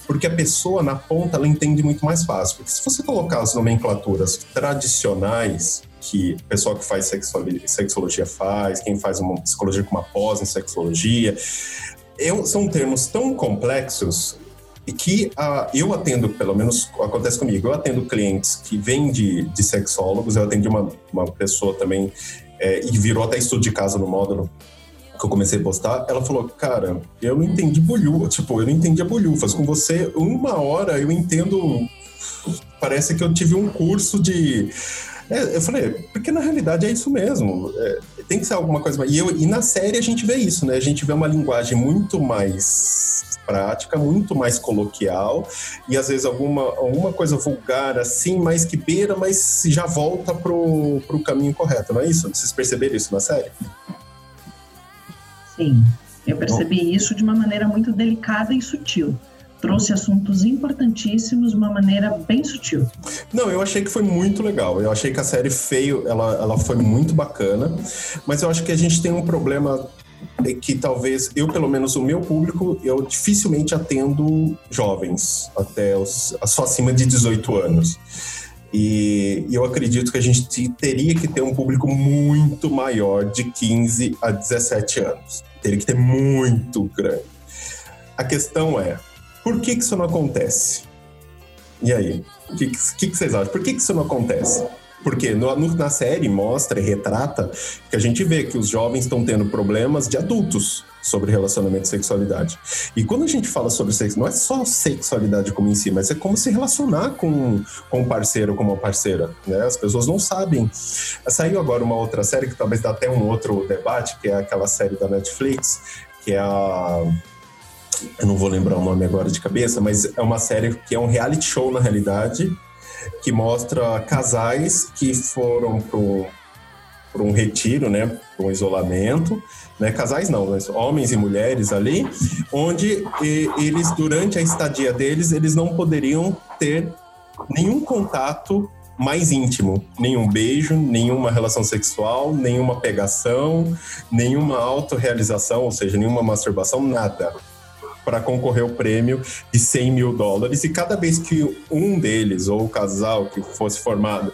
Porque a pessoa na ponta ela entende muito mais fácil. Porque se você colocar as nomenclaturas tradicionais que o pessoal que faz sexologia faz, quem faz uma psicologia com uma pós em sexologia, eu, são termos tão complexos que uh, eu atendo, pelo menos acontece comigo, eu atendo clientes que vêm de, de sexólogos, eu atendi uma, uma pessoa também é, e virou até estudo de casa no módulo que eu comecei a postar, ela falou, cara, eu não entendi bolhufa, tipo, eu não entendi a bolhufas, com você uma hora eu entendo, parece que eu tive um curso de é, eu falei, porque na realidade é isso mesmo. É, tem que ser alguma coisa mais. E, eu, e na série a gente vê isso, né? A gente vê uma linguagem muito mais prática, muito mais coloquial, e às vezes alguma, alguma coisa vulgar assim, mais que beira, mas já volta pro, pro caminho correto, não é isso? Vocês perceberam isso na série? Sim, eu percebi isso de uma maneira muito delicada e sutil trouxe assuntos importantíssimos de uma maneira bem sutil. Não, eu achei que foi muito legal. Eu achei que a série Feio, ela, ela foi muito bacana, mas eu acho que a gente tem um problema é que talvez eu, pelo menos o meu público, eu dificilmente atendo jovens, até os, só acima de 18 anos. E eu acredito que a gente teria que ter um público muito maior de 15 a 17 anos. Teria que ter muito grande. A questão é, por que, que isso não acontece? E aí? O que, que, que, vocês acham? Por que, que isso não acontece? Porque no, no, na série mostra e retrata que a gente vê que os jovens estão tendo problemas de adultos sobre relacionamento e sexualidade. E quando a gente fala sobre sexo, não é só sexualidade como em si, mas é como se relacionar com, com um parceiro, com uma parceira. Né? As pessoas não sabem. Saiu agora uma outra série que talvez dá até um outro debate, que é aquela série da Netflix, que é a eu não vou lembrar o nome agora de cabeça, mas é uma série que é um reality show na realidade, que mostra casais que foram para um retiro, né, um isolamento, né, casais não, mas homens e mulheres ali, onde eles durante a estadia deles eles não poderiam ter nenhum contato mais íntimo, nenhum beijo, nenhuma relação sexual, nenhuma pegação, nenhuma autorrealização, ou seja, nenhuma masturbação, nada para concorrer ao prêmio de 100 mil dólares. E cada vez que um deles, ou o casal que fosse formado,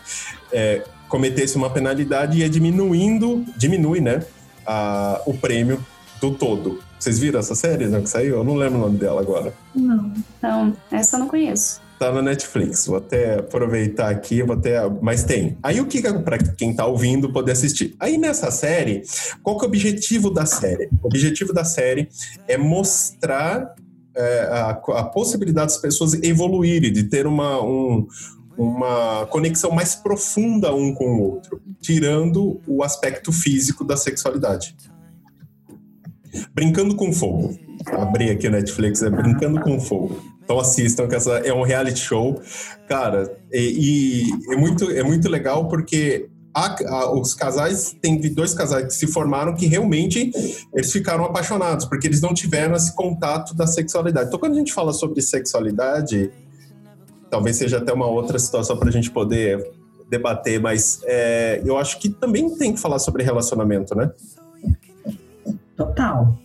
é, cometesse uma penalidade, ia diminuindo, diminui, né, a, o prêmio do todo. Vocês viram essa série né, que saiu? Eu não lembro o nome dela agora. Não, não, essa eu não conheço. Tá na Netflix. Vou até aproveitar aqui, vou até. Mas tem. Aí o que é para quem tá ouvindo poder assistir? Aí nessa série, qual que é o objetivo da série? O objetivo da série é mostrar é, a, a, possibilidade das pessoas evoluírem, de ter uma, um, uma conexão mais profunda um com o outro, tirando o aspecto físico da sexualidade. Brincando com Fogo. Abri aqui o Netflix, é Brincando com Fogo. Então assistam, que essa é um reality show. Cara, e, e é, muito, é muito legal porque a, a, os casais, tem dois casais que se formaram que realmente eles ficaram apaixonados, porque eles não tiveram esse contato da sexualidade. Então, quando a gente fala sobre sexualidade, talvez seja até uma outra situação para a gente poder debater, mas é, eu acho que também tem que falar sobre relacionamento, né? Total.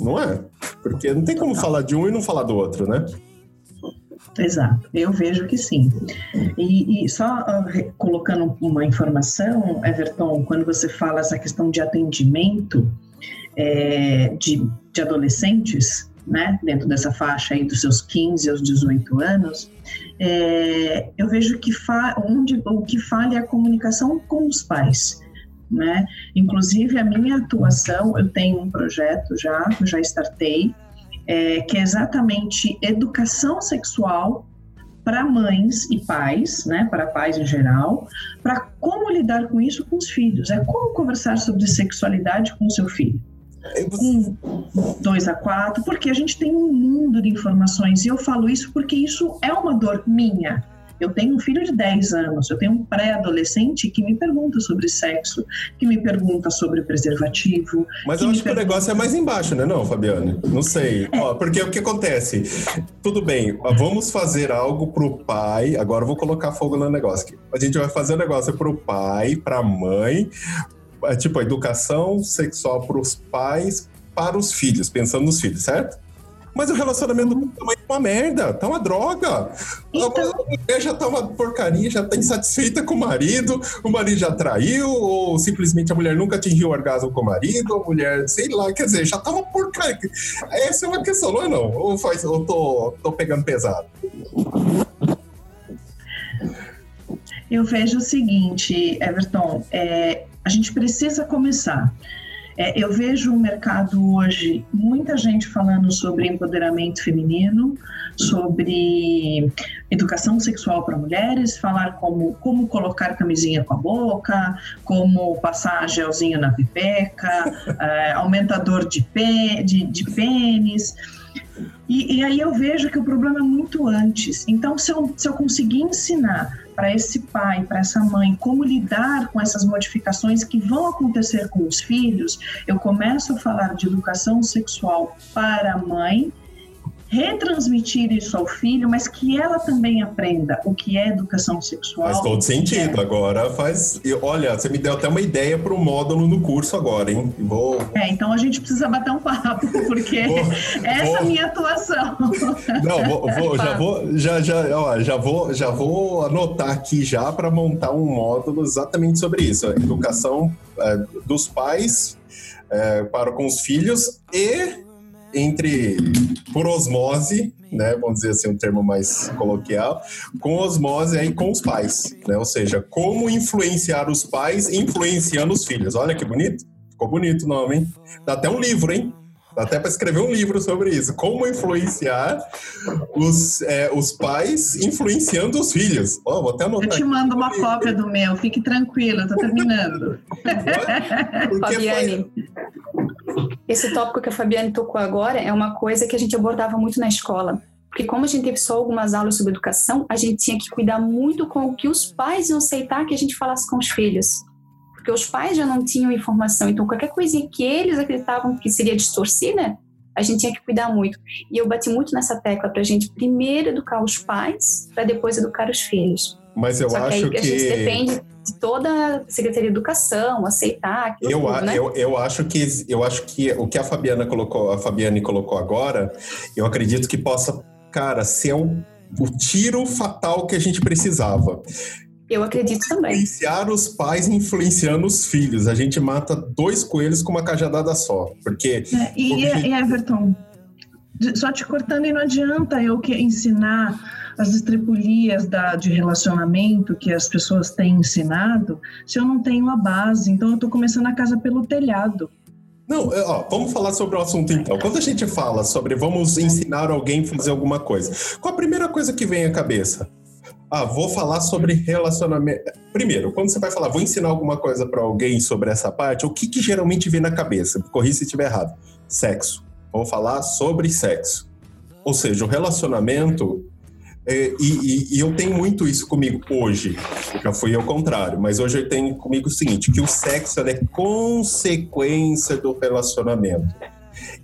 Não é? Porque não tem como falar de um e não falar do outro, né? Exato, eu vejo que sim. E, e só uh, colocando uma informação, Everton, quando você fala essa questão de atendimento é, de, de adolescentes, né, dentro dessa faixa aí dos seus 15 aos 18 anos, é, eu vejo que onde, o que falha é a comunicação com os pais. Né? Inclusive, a minha atuação, eu tenho um projeto já, já startei, é, que é exatamente educação sexual para mães e pais, né, para pais em geral, para como lidar com isso com os filhos. É como conversar sobre sexualidade com o seu filho. Com dois a quatro, porque a gente tem um mundo de informações e eu falo isso porque isso é uma dor minha eu tenho um filho de 10 anos, eu tenho um pré-adolescente que me pergunta sobre sexo, que me pergunta sobre preservativo. Mas eu acho que o negócio é mais embaixo, né, não, Fabiane? Não sei. É. Ó, porque o que acontece? Tudo bem, vamos fazer algo pro pai. Agora eu vou colocar fogo no negócio aqui. A gente vai fazer um negócio pro pai, pra mãe, é tipo a educação sexual pros pais, para os filhos, pensando nos filhos, certo? Mas o relacionamento tamanho é uma merda, tá uma droga. Então... A mulher já tá uma porcaria, já tá insatisfeita com o marido, o marido já traiu, ou simplesmente a mulher nunca atingiu o orgasmo com o marido, a mulher, sei lá, quer dizer, já tá uma porcaria. Essa é uma questão, não é não? Ou, faz, ou tô, tô pegando pesado? Eu vejo o seguinte, Everton, é, a gente precisa começar. É, eu vejo o mercado hoje, muita gente falando sobre empoderamento feminino, sobre educação sexual para mulheres, falar como, como colocar camisinha com a boca, como passar gelzinho na pipeca, <laughs> é, aumentador de, pê, de, de pênis. E, e, aí eu vejo que o problema é muito antes. Então, se eu, se eu conseguir ensinar para esse pai, para essa mãe, como lidar com essas modificações que vão acontecer com os filhos, eu começo a falar de educação sexual para a mãe retransmitir isso ao filho, mas que ela também aprenda o que é educação sexual. Faz todo sentido. É. Agora faz. Olha, você me deu até uma ideia para o módulo no curso agora, hein? Vou. É, então a gente precisa bater um papo, <laughs> porque vou, essa vou... é a minha atuação. <laughs> Não, vou, vou já vou, já, já, ó, já vou, já vou anotar aqui já para montar um módulo exatamente sobre isso. Educação é, dos pais é, para com os filhos e entre por osmose, né, vamos dizer assim um termo mais coloquial, com osmose aí com os pais, né? Ou seja, como influenciar os pais influenciando os filhos. Olha que bonito. Ficou bonito o nome, hein? Dá até um livro, hein? Dá até para escrever um livro sobre isso. Como influenciar os, é, os pais influenciando os filhos. Oh, vou até anotar. Eu te mando uma cópia do meu, fique tranquilo, eu tô terminando. Fabiane, esse tópico que a Fabiane tocou agora é uma coisa que a gente abordava muito na escola. Porque como a gente teve só algumas aulas sobre educação, a gente tinha que cuidar muito com o que os pais iam aceitar que a gente falasse com os filhos. Porque os pais já não tinham informação, então qualquer coisinha que eles acreditavam que seria distorcida, a gente tinha que cuidar muito. E eu bati muito nessa tecla para a gente primeiro educar os pais, para depois educar os filhos. Mas eu Só acho que, que... a gente depende de toda a Secretaria de Educação aceitar eu, tudo, né? eu, eu acho que eu acho que o que a Fabiana colocou, a Fabiane colocou agora, eu acredito que possa, cara, ser um, o tiro fatal que a gente precisava. Eu acredito também. Influenciar os pais influenciando os filhos. A gente mata dois coelhos com uma cajadada só. Porque. É, e, e, Everton, só te cortando, e não adianta eu que ensinar as estripulias da, de relacionamento que as pessoas têm ensinado se eu não tenho a base. Então, eu estou começando a casa pelo telhado. Não, é, ó, vamos falar sobre o assunto então. Quando a gente fala sobre vamos ensinar alguém a fazer alguma coisa, qual a primeira coisa que vem à cabeça? Ah, vou falar sobre relacionamento. Primeiro, quando você vai falar, vou ensinar alguma coisa para alguém sobre essa parte, o que, que geralmente vem na cabeça? Corri se estiver errado. Sexo. Vou falar sobre sexo. Ou seja, o relacionamento. É, e, e, e, eu tenho muito isso comigo hoje. Já fui ao contrário, mas hoje eu tenho comigo o seguinte: que o sexo é consequência do relacionamento.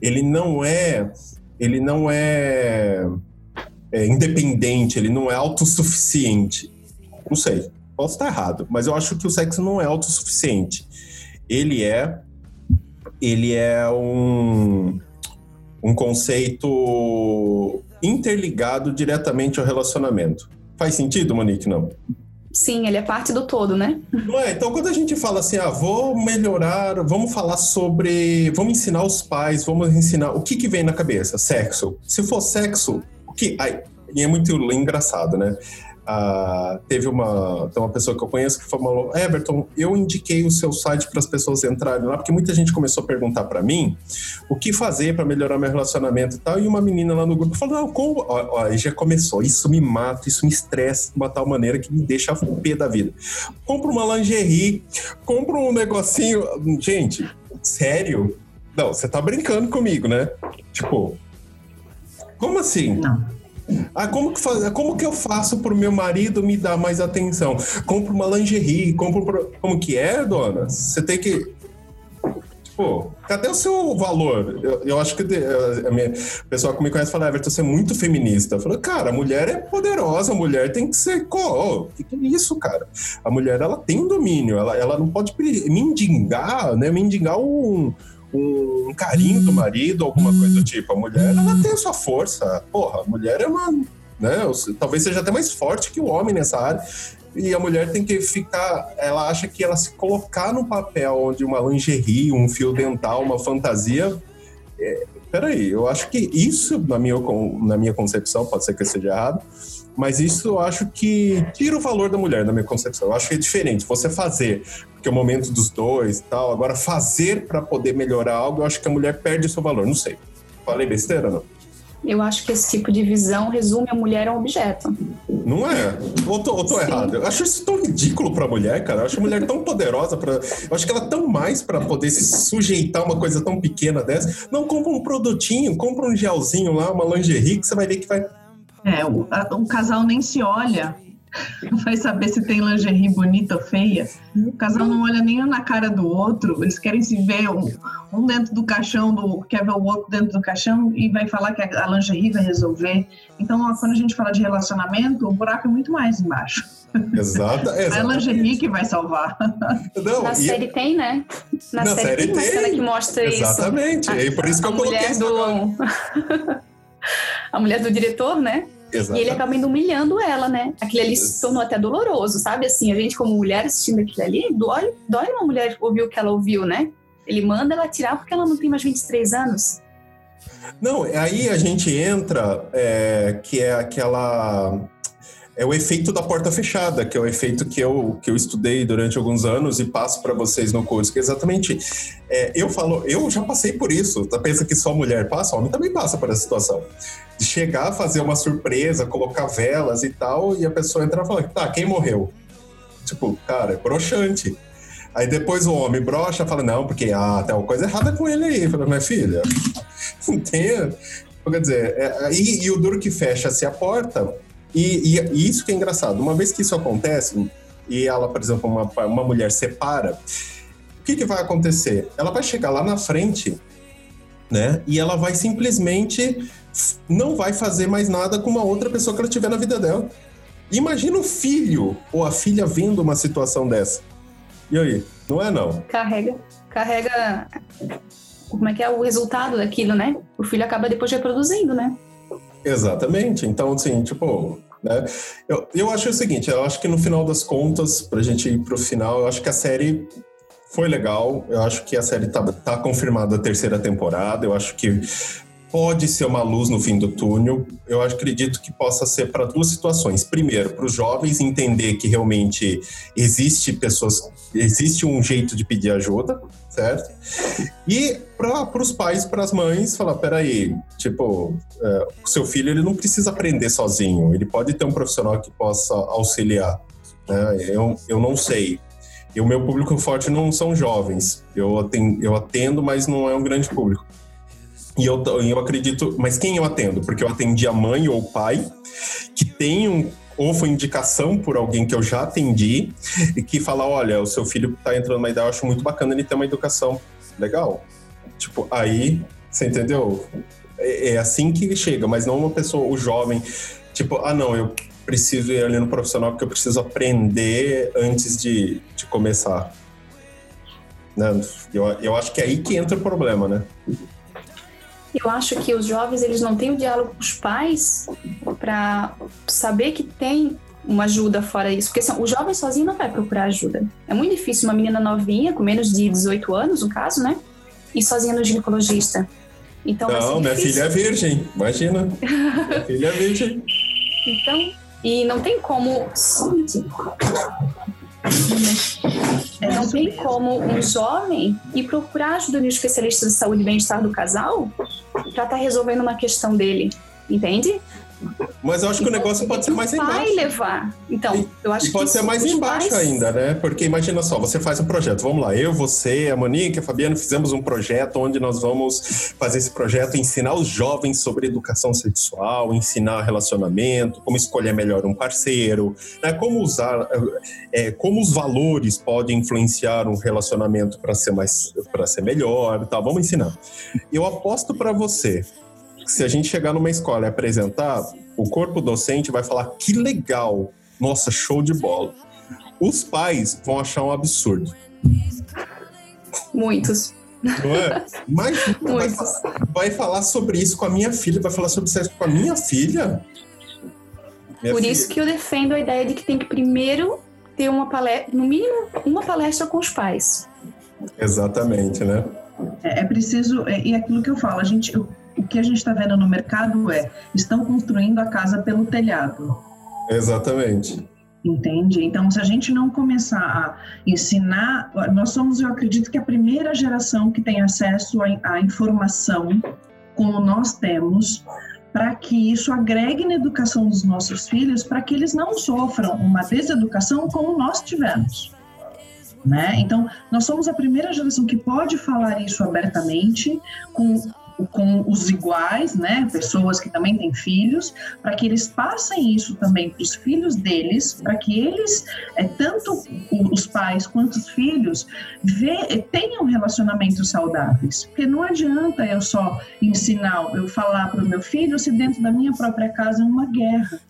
Ele não é. Ele não é é, independente, ele não é autossuficiente. Não sei, posso estar errado, mas eu acho que o sexo não é autossuficiente. Ele é ele é um, um conceito interligado diretamente ao relacionamento. Faz sentido, Monique, não? Sim, ele é parte do todo, né? Não é? Então, quando a gente fala assim, ah, vou melhorar, vamos falar sobre. Vamos ensinar os pais, vamos ensinar. O que, que vem na cabeça? Sexo. Se for sexo, que e é muito engraçado, né? Ah, teve uma, tem uma pessoa que eu conheço que falou: Everton, eu indiquei o seu site para as pessoas entrarem lá, porque muita gente começou a perguntar para mim o que fazer para melhorar meu relacionamento e tal. E uma menina lá no grupo falou: Não, como? Ó, ó, já começou. Isso me mata, isso me estressa de uma tal maneira que me deixa a pé da vida. Compra uma lingerie, compra um negocinho. Gente, sério? Não, você tá brincando comigo, né? Tipo, como assim? Não. Ah, como que, faz, como que eu faço pro meu marido me dar mais atenção? Compro uma lingerie, compro. Como que é, dona? Você tem que. Pô, cadê o seu valor? Eu, eu acho que a minha a pessoa que me conhece fala, Everton, você é muito feminista. Eu falo, cara, a mulher é poderosa, a mulher tem que ser. O que, que é isso, cara? A mulher, ela tem um domínio, ela, ela não pode mendigar, né? Mendigar um um carinho do marido, alguma coisa do tipo. A mulher, ela tem a sua força. Porra, a mulher é uma. Né, talvez seja até mais forte que o homem nessa área. E a mulher tem que ficar. Ela acha que ela se colocar no papel onde uma lingerie, um fio dental, uma fantasia. É, peraí, eu acho que isso, na minha, na minha concepção, pode ser que eu esteja errado, mas isso eu acho que tira o valor da mulher, na minha concepção. Eu acho que é diferente. Você fazer, porque é o momento dos dois e tal. Agora, fazer para poder melhorar algo, eu acho que a mulher perde o seu valor. Não sei. Falei besteira, não? Eu acho que esse tipo de visão resume a mulher a um objeto. Não é? Ou tô, ou tô errado? Eu acho isso tão ridículo pra mulher, cara. Eu acho a mulher tão poderosa para, Eu acho que ela é tão mais para poder se sujeitar a uma coisa tão pequena dessa. Não, compra um produtinho, compra um gelzinho lá, uma lingerie, que você vai ver que vai é, o, a, o casal nem se olha, <laughs> vai saber se tem lingerie bonita ou feia. O casal não olha nem na cara do outro, eles querem se ver um, um, dentro do caixão, do, quer ver o outro dentro do caixão e vai falar que a, a lingerie vai resolver. Então, quando a gente fala de relacionamento, o buraco é muito mais embaixo. <laughs> Exato, É a lingerie que vai salvar. <laughs> Não, Na série tem, né? Na, Na série, série, tem uma cena que mostra Exatamente. isso. Exatamente. É por isso que eu coloquei isso do... a mulher do diretor, né? Exatamente. E ele acaba indo humilhando ela, né? Aquilo ali se tornou até doloroso, sabe? Assim, a gente como mulher assistindo aquilo ali, dói, dói uma mulher ouvir o que ela ouviu, né? Ele manda ela tirar porque ela não tem mais 23 anos. Não, aí a gente entra, é, que é aquela é o efeito da porta fechada, que é o efeito que eu, que eu estudei durante alguns anos e passo para vocês no curso, que é exatamente é, eu falo, eu já passei por isso. Tá pensa que só mulher passa, homem também passa por essa situação. De chegar, fazer uma surpresa, colocar velas e tal, e a pessoa entrar e falar, tá, quem morreu? Tipo, cara, é broxante. Aí depois o homem brocha fala, não, porque ah, tem uma coisa errada com ele aí. Fala, minha filha, <laughs> não tem. Quer dizer, é, e, o duro que fecha-se a porta, e, e, isso que é engraçado. Uma vez que isso acontece, e ela, por exemplo, uma, uma mulher separa, o que, que vai acontecer? Ela vai chegar lá na frente, né? E ela vai simplesmente não vai fazer mais nada com uma outra pessoa que ela tiver na vida dela. Imagina o filho ou a filha vendo uma situação dessa. E aí? Não é não? Carrega, carrega como é que é o resultado daquilo, né? O filho acaba depois reproduzindo, né? Exatamente. Então, assim, tipo, né? Eu, eu acho o seguinte, eu acho que no final das contas, pra gente ir pro final, eu acho que a série foi legal. Eu acho que a série tá, tá confirmada a terceira temporada. Eu acho que pode ser uma luz no fim do túnel. Eu acredito que possa ser para duas situações. Primeiro, para os jovens entender que realmente existe pessoas, existe um jeito de pedir ajuda, certo? E para os pais, para as mães, falar, peraí, tipo, é, o seu filho ele não precisa aprender sozinho, ele pode ter um profissional que possa auxiliar. Né? Eu, eu não sei. E o meu público forte não são jovens. Eu atendo, eu atendo, mas não é um grande público. E eu, eu acredito, mas quem eu atendo? Porque eu atendi a mãe ou o pai que tem um ou foi indicação por alguém que eu já atendi e que fala, olha, o seu filho está entrando numa ideia, eu acho muito bacana ele ter uma educação legal. Tipo, aí, você entendeu? É, é assim que chega, mas não uma pessoa, o jovem, tipo, ah não, eu preciso ir ali no profissional porque eu preciso aprender antes de, de começar. Né? Eu, eu acho que é aí que entra o problema, né? Eu acho que os jovens eles não têm o diálogo com os pais para saber que tem uma ajuda fora isso, porque assim, o jovem sozinho não vai procurar ajuda. É muito difícil uma menina novinha, com menos de 18 anos, no caso, né? E sozinha no ginecologista. Então, não, minha filha é virgem, imagina. minha <laughs> filha é virgem. Então, e não tem como. É, não tem como um jovem ir procurar ajuda de um especialista de saúde e bem-estar do casal para estar tá resolvendo uma questão dele, entende? Mas eu acho que o negócio pode ser mais embaixo. Vai levar. Então, eu acho e pode ser mais embaixo pais... ainda, né? Porque imagina só, você faz um projeto. Vamos lá, eu, você, a Monique, a Fabiana fizemos um projeto onde nós vamos fazer esse projeto, ensinar os jovens sobre educação sexual, ensinar relacionamento, como escolher melhor um parceiro, né? Como usar, é, como os valores podem influenciar um relacionamento para ser mais, para ser melhor, tá? Vamos ensinar. Eu aposto para você se a gente chegar numa escola e apresentar, o corpo docente vai falar que legal, nossa, show de bola. Os pais vão achar um absurdo. Muitos. Não é? Mas vai falar, vai falar sobre isso com a minha filha, vai falar sobre sexo com a minha filha. Minha Por filha. isso que eu defendo a ideia de que tem que primeiro ter uma palestra, no mínimo, uma palestra com os pais. Exatamente, né? É, é preciso, é, e é aquilo que eu falo, a gente, eu, o que a gente está vendo no mercado é estão construindo a casa pelo telhado. Exatamente. Entende? Então, se a gente não começar a ensinar, nós somos, eu acredito que a primeira geração que tem acesso à informação como nós temos, para que isso agregue na educação dos nossos filhos, para que eles não sofram uma deseducação como nós tivemos. Né? Então, nós somos a primeira geração que pode falar isso abertamente, com com os iguais, né, pessoas que também têm filhos, para que eles passem isso também para os filhos deles, para que eles, é, tanto os pais quanto os filhos, vê, tenham relacionamentos saudáveis. Porque não adianta eu só ensinar, eu falar para o meu filho se dentro da minha própria casa é uma guerra.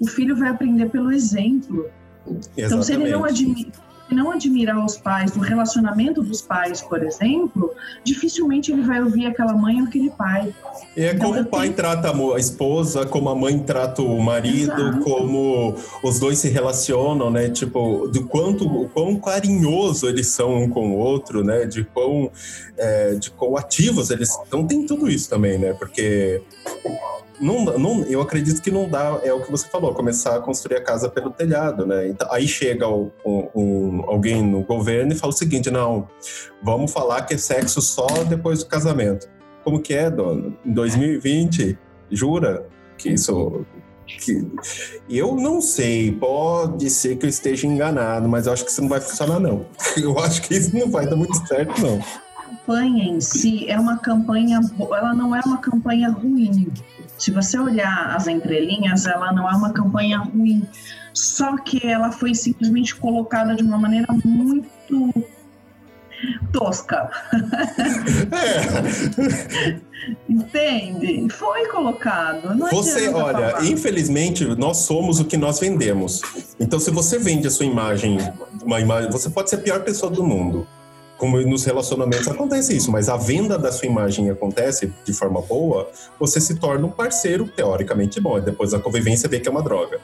O filho vai aprender pelo exemplo. Exatamente. Então, se ele não admite não admirar os pais, o relacionamento dos pais, por exemplo, dificilmente ele vai ouvir aquela mãe ou aquele pai. É então, como o pai tenho... trata a esposa, como a mãe trata o marido, Exato. como os dois se relacionam, né? Tipo, do quanto, o quão carinhoso eles são um com o outro, né? De quão, é, de quão ativos eles. Então tem tudo isso também, né? Porque não, não, eu acredito que não dá, é o que você falou, começar a construir a casa pelo telhado, né? Então, aí chega o, um, alguém no governo e fala o seguinte: não, vamos falar que é sexo só depois do casamento. Como que é, dona? Em 2020, jura que isso. Que... Eu não sei, pode ser que eu esteja enganado, mas eu acho que isso não vai funcionar, não. <laughs> Eu acho que isso não vai dar muito certo, não. A campanha em si é uma campanha, ela não é uma campanha ruim se você olhar as entrelinhas, ela não é uma campanha ruim, só que ela foi simplesmente colocada de uma maneira muito tosca. É. Entende? Foi colocado. Não você, olha, falar. infelizmente, nós somos o que nós vendemos. Então, se você vende a sua imagem, uma imagem, você pode ser a pior pessoa do mundo como nos relacionamentos acontece isso, mas a venda da sua imagem acontece de forma boa, você se torna um parceiro teoricamente bom, e depois a convivência vê que é uma droga.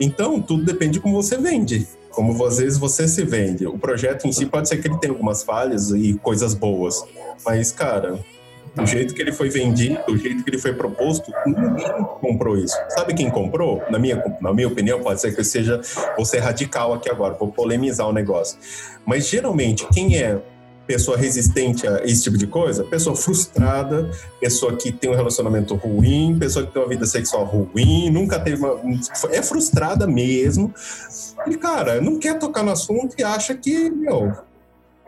Então, tudo depende de como você vende, como às vezes você se vende. O projeto em si pode ser que ele tenha algumas falhas e coisas boas, mas, cara, do jeito que ele foi vendido, do jeito que ele foi proposto, ninguém comprou isso. Sabe quem comprou? Na minha, na minha opinião, pode ser que eu seja, vou ser radical aqui agora, vou polemizar o negócio. Mas geralmente, quem é pessoa resistente a esse tipo de coisa? Pessoa frustrada, pessoa que tem um relacionamento ruim, pessoa que tem uma vida sexual ruim, nunca teve uma. é frustrada mesmo. E, cara, não quer tocar no assunto e acha que, meu, eu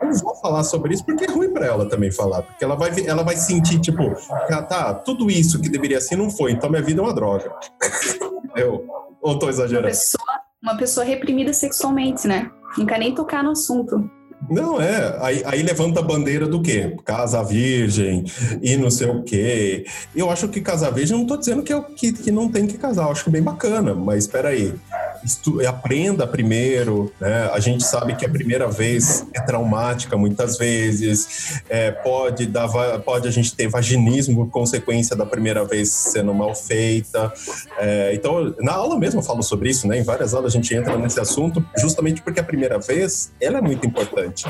não vou falar sobre isso porque é ruim para ela também falar, porque ela vai, ela vai sentir, tipo, ah, tá, tudo isso que deveria ser não foi, então minha vida é uma droga. <laughs> eu, ou tô exagerando? Uma pessoa, uma pessoa reprimida sexualmente, né? Não quer nem tocar no assunto. Não, é. Aí, aí, levanta a bandeira do quê? Casa virgem e não sei o quê. Eu acho que casa virgem, não estou dizendo que, é, que, que não tem que casar. Eu acho que é bem bacana, mas espera aí estu, aprenda primeiro, né? A gente sabe que a primeira vez é traumática muitas vezes, é, pode dar, pode a gente ter vaginismo consequência da primeira vez sendo mal feita. É, então, na aula mesmo eu falo sobre isso, né? Em várias aulas a gente entra nesse assunto, justamente porque a primeira vez ela é muito importante.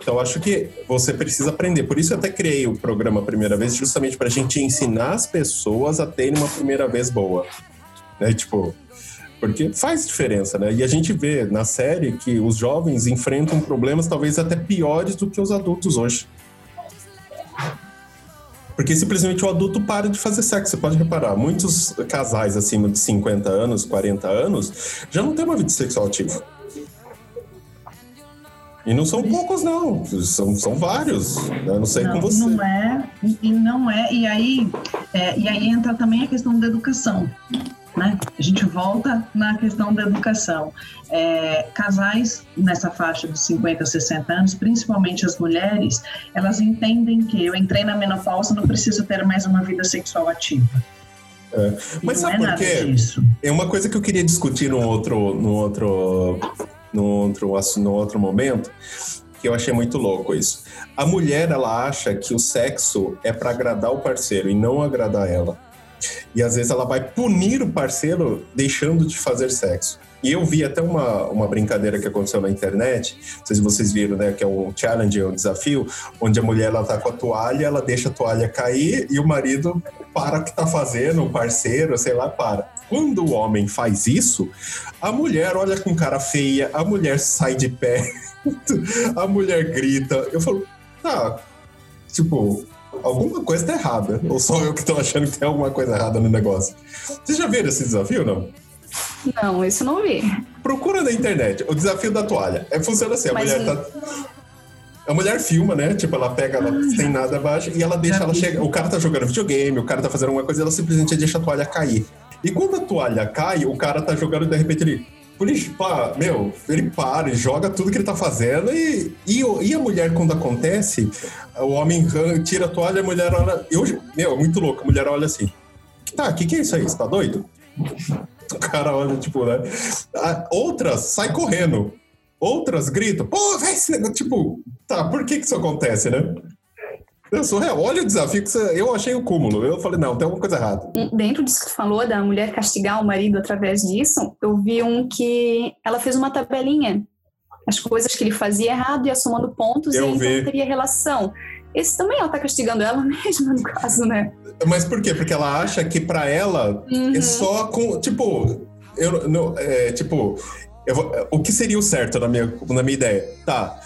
Então, acho que você precisa aprender. Por isso eu até criei o programa Primeira Vez, justamente para a gente ensinar as pessoas a terem uma primeira vez boa. Né? Tipo, porque faz diferença, né? E a gente vê na série que os jovens enfrentam problemas talvez até piores do que os adultos hoje. Porque simplesmente o adulto para de fazer sexo. Você pode reparar, muitos casais acima de 50 anos, 40 anos, já não tem uma vida sexual ativa. E não são poucos, não. São, são vários. Eu não sei não, com você. Não é, e não é. E aí, é, e aí entra também a questão da educação. Né? A gente volta na questão da educação. É, casais nessa faixa de 50 a 60 anos, principalmente as mulheres, elas entendem que eu entrei na menopausa, não preciso ter mais uma vida sexual ativa. É. Mas não sabe é por quê? É uma coisa que eu queria discutir no outro, no outro, no outro, no outro momento, que eu achei muito louco isso. A mulher, ela acha que o sexo é para agradar o parceiro e não agradar ela. E às vezes ela vai punir o parceiro deixando de fazer sexo. E eu vi até uma, uma brincadeira que aconteceu na internet, não sei se vocês viram, né? Que é um challenge, um desafio, onde a mulher ela tá com a toalha, ela deixa a toalha cair e o marido para o que tá fazendo, o parceiro, sei lá, para. Quando o homem faz isso, a mulher olha com cara feia, a mulher sai de pé, <laughs> a mulher grita. Eu falo, tá, tipo, alguma coisa tá errada. Ou só eu que tô achando que tem alguma coisa errada no negócio. Vocês já viram esse desafio, não? Não, isso não vi. Procura na internet. O desafio da toalha. É, funciona assim, a Mas mulher tá... A mulher filma, né? Tipo, ela pega, ela ah, sem nada abaixo e ela deixa, ela chega. O cara tá jogando videogame, o cara tá fazendo alguma coisa e ela simplesmente deixa a toalha cair. E quando a toalha cai, o cara tá jogando e de repente ele pá, meu, ele para e joga tudo que ele tá fazendo e, e, e, a mulher, quando acontece, o homem tira a toalha, a mulher olha. Eu, meu, é muito louco, a mulher olha assim. Tá, o que, que é isso aí? Você tá doido? <laughs> O cara olha, tipo, né? Outras sai correndo. Outras gritam, pô, vai esse negócio. Tipo, tá, por que que isso acontece, né? Eu sou real. Olha o desafio que você... eu achei o cúmulo. Eu falei, não, tem alguma coisa errada. Dentro disso que tu falou, da mulher castigar o marido através disso, eu vi um que ela fez uma tabelinha. As coisas que ele fazia errado, ia somando pontos eu e vi. então teria relação. Esse também ela tá castigando ela <laughs> mesma, no caso, né? Mas por quê? Porque ela acha que para ela é uhum. é só com. Tipo, eu, não, é, tipo, Vou, o que seria o certo na minha, na minha ideia? Tá,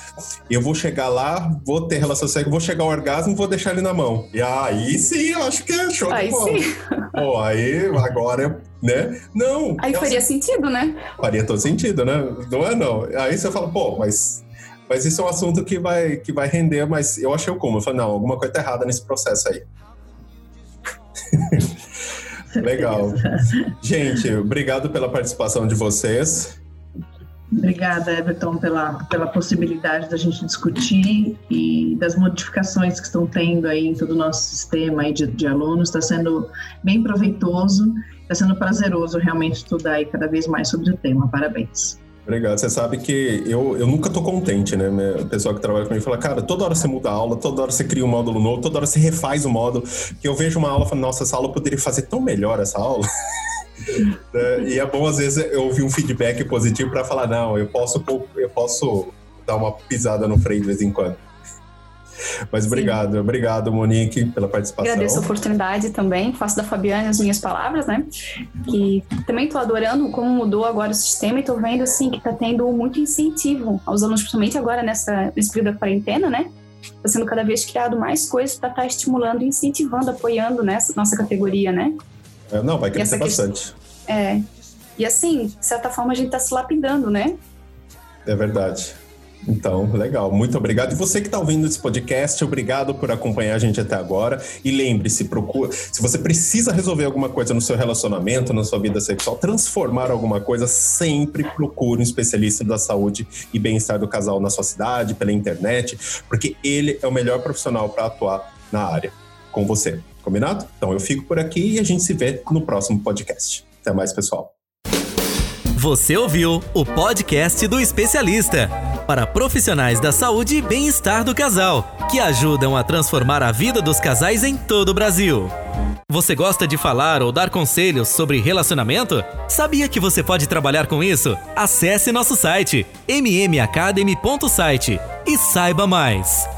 eu vou chegar lá, vou ter relação sexual, vou chegar ao orgasmo vou deixar ele na mão. E aí sim, eu acho que é show aí de bola. Sim. Pô, aí agora, né? Não. Aí faria sentido, né? Faria todo sentido, né? Não é não. Aí você fala, pô, mas mas isso é um assunto que vai, que vai render, mas eu achei o como. Eu falei, não, alguma coisa tá errada nesse processo aí. <laughs> Legal. Gente, obrigado pela participação de vocês. Obrigada, Everton, pela, pela possibilidade da gente discutir e das modificações que estão tendo aí em todo o nosso sistema aí de, de alunos. Está sendo bem proveitoso, está sendo prazeroso realmente estudar aí cada vez mais sobre o tema. Parabéns. Obrigado. Você sabe que eu, eu nunca tô contente, né? O pessoal que trabalha comigo fala, cara, toda hora você muda a aula, toda hora você cria um módulo novo, toda hora você refaz o módulo. Que eu vejo uma aula e falo, nossa, essa aula poderia fazer tão melhor essa aula. <laughs> Né? E é bom, às vezes, eu ouvir um feedback positivo para falar, não, eu posso, eu posso dar uma pisada no freio de vez em quando. Mas obrigado, Sim. obrigado, Monique, pela participação. Agradeço a oportunidade também. Faço da Fabiana as minhas palavras, né? Que também estou adorando como mudou agora o sistema e estou vendo, assim, que está tendo muito incentivo aos alunos, principalmente agora nessa, nesse período da quarentena, né? está sendo cada vez criado mais coisas para estar tá estimulando, incentivando, apoiando nessa nossa categoria, né? É, não, vai crescer bastante. Questão, é. E assim, de certa forma, a gente está se lapidando, né? É verdade. Então, legal. Muito obrigado. E você que está ouvindo esse podcast, obrigado por acompanhar a gente até agora. E lembre-se, procura, se você precisa resolver alguma coisa no seu relacionamento, na sua vida sexual, transformar alguma coisa, sempre procure um especialista da saúde e bem-estar do casal na sua cidade, pela internet, porque ele é o melhor profissional para atuar na área com você. Combinado? Então eu fico por aqui e a gente se vê no próximo podcast. Até mais, pessoal. Você ouviu o podcast do especialista para profissionais da saúde e bem-estar do casal, que ajudam a transformar a vida dos casais em todo o Brasil. Você gosta de falar ou dar conselhos sobre relacionamento? Sabia que você pode trabalhar com isso? Acesse nosso site mmacademy.site e saiba mais.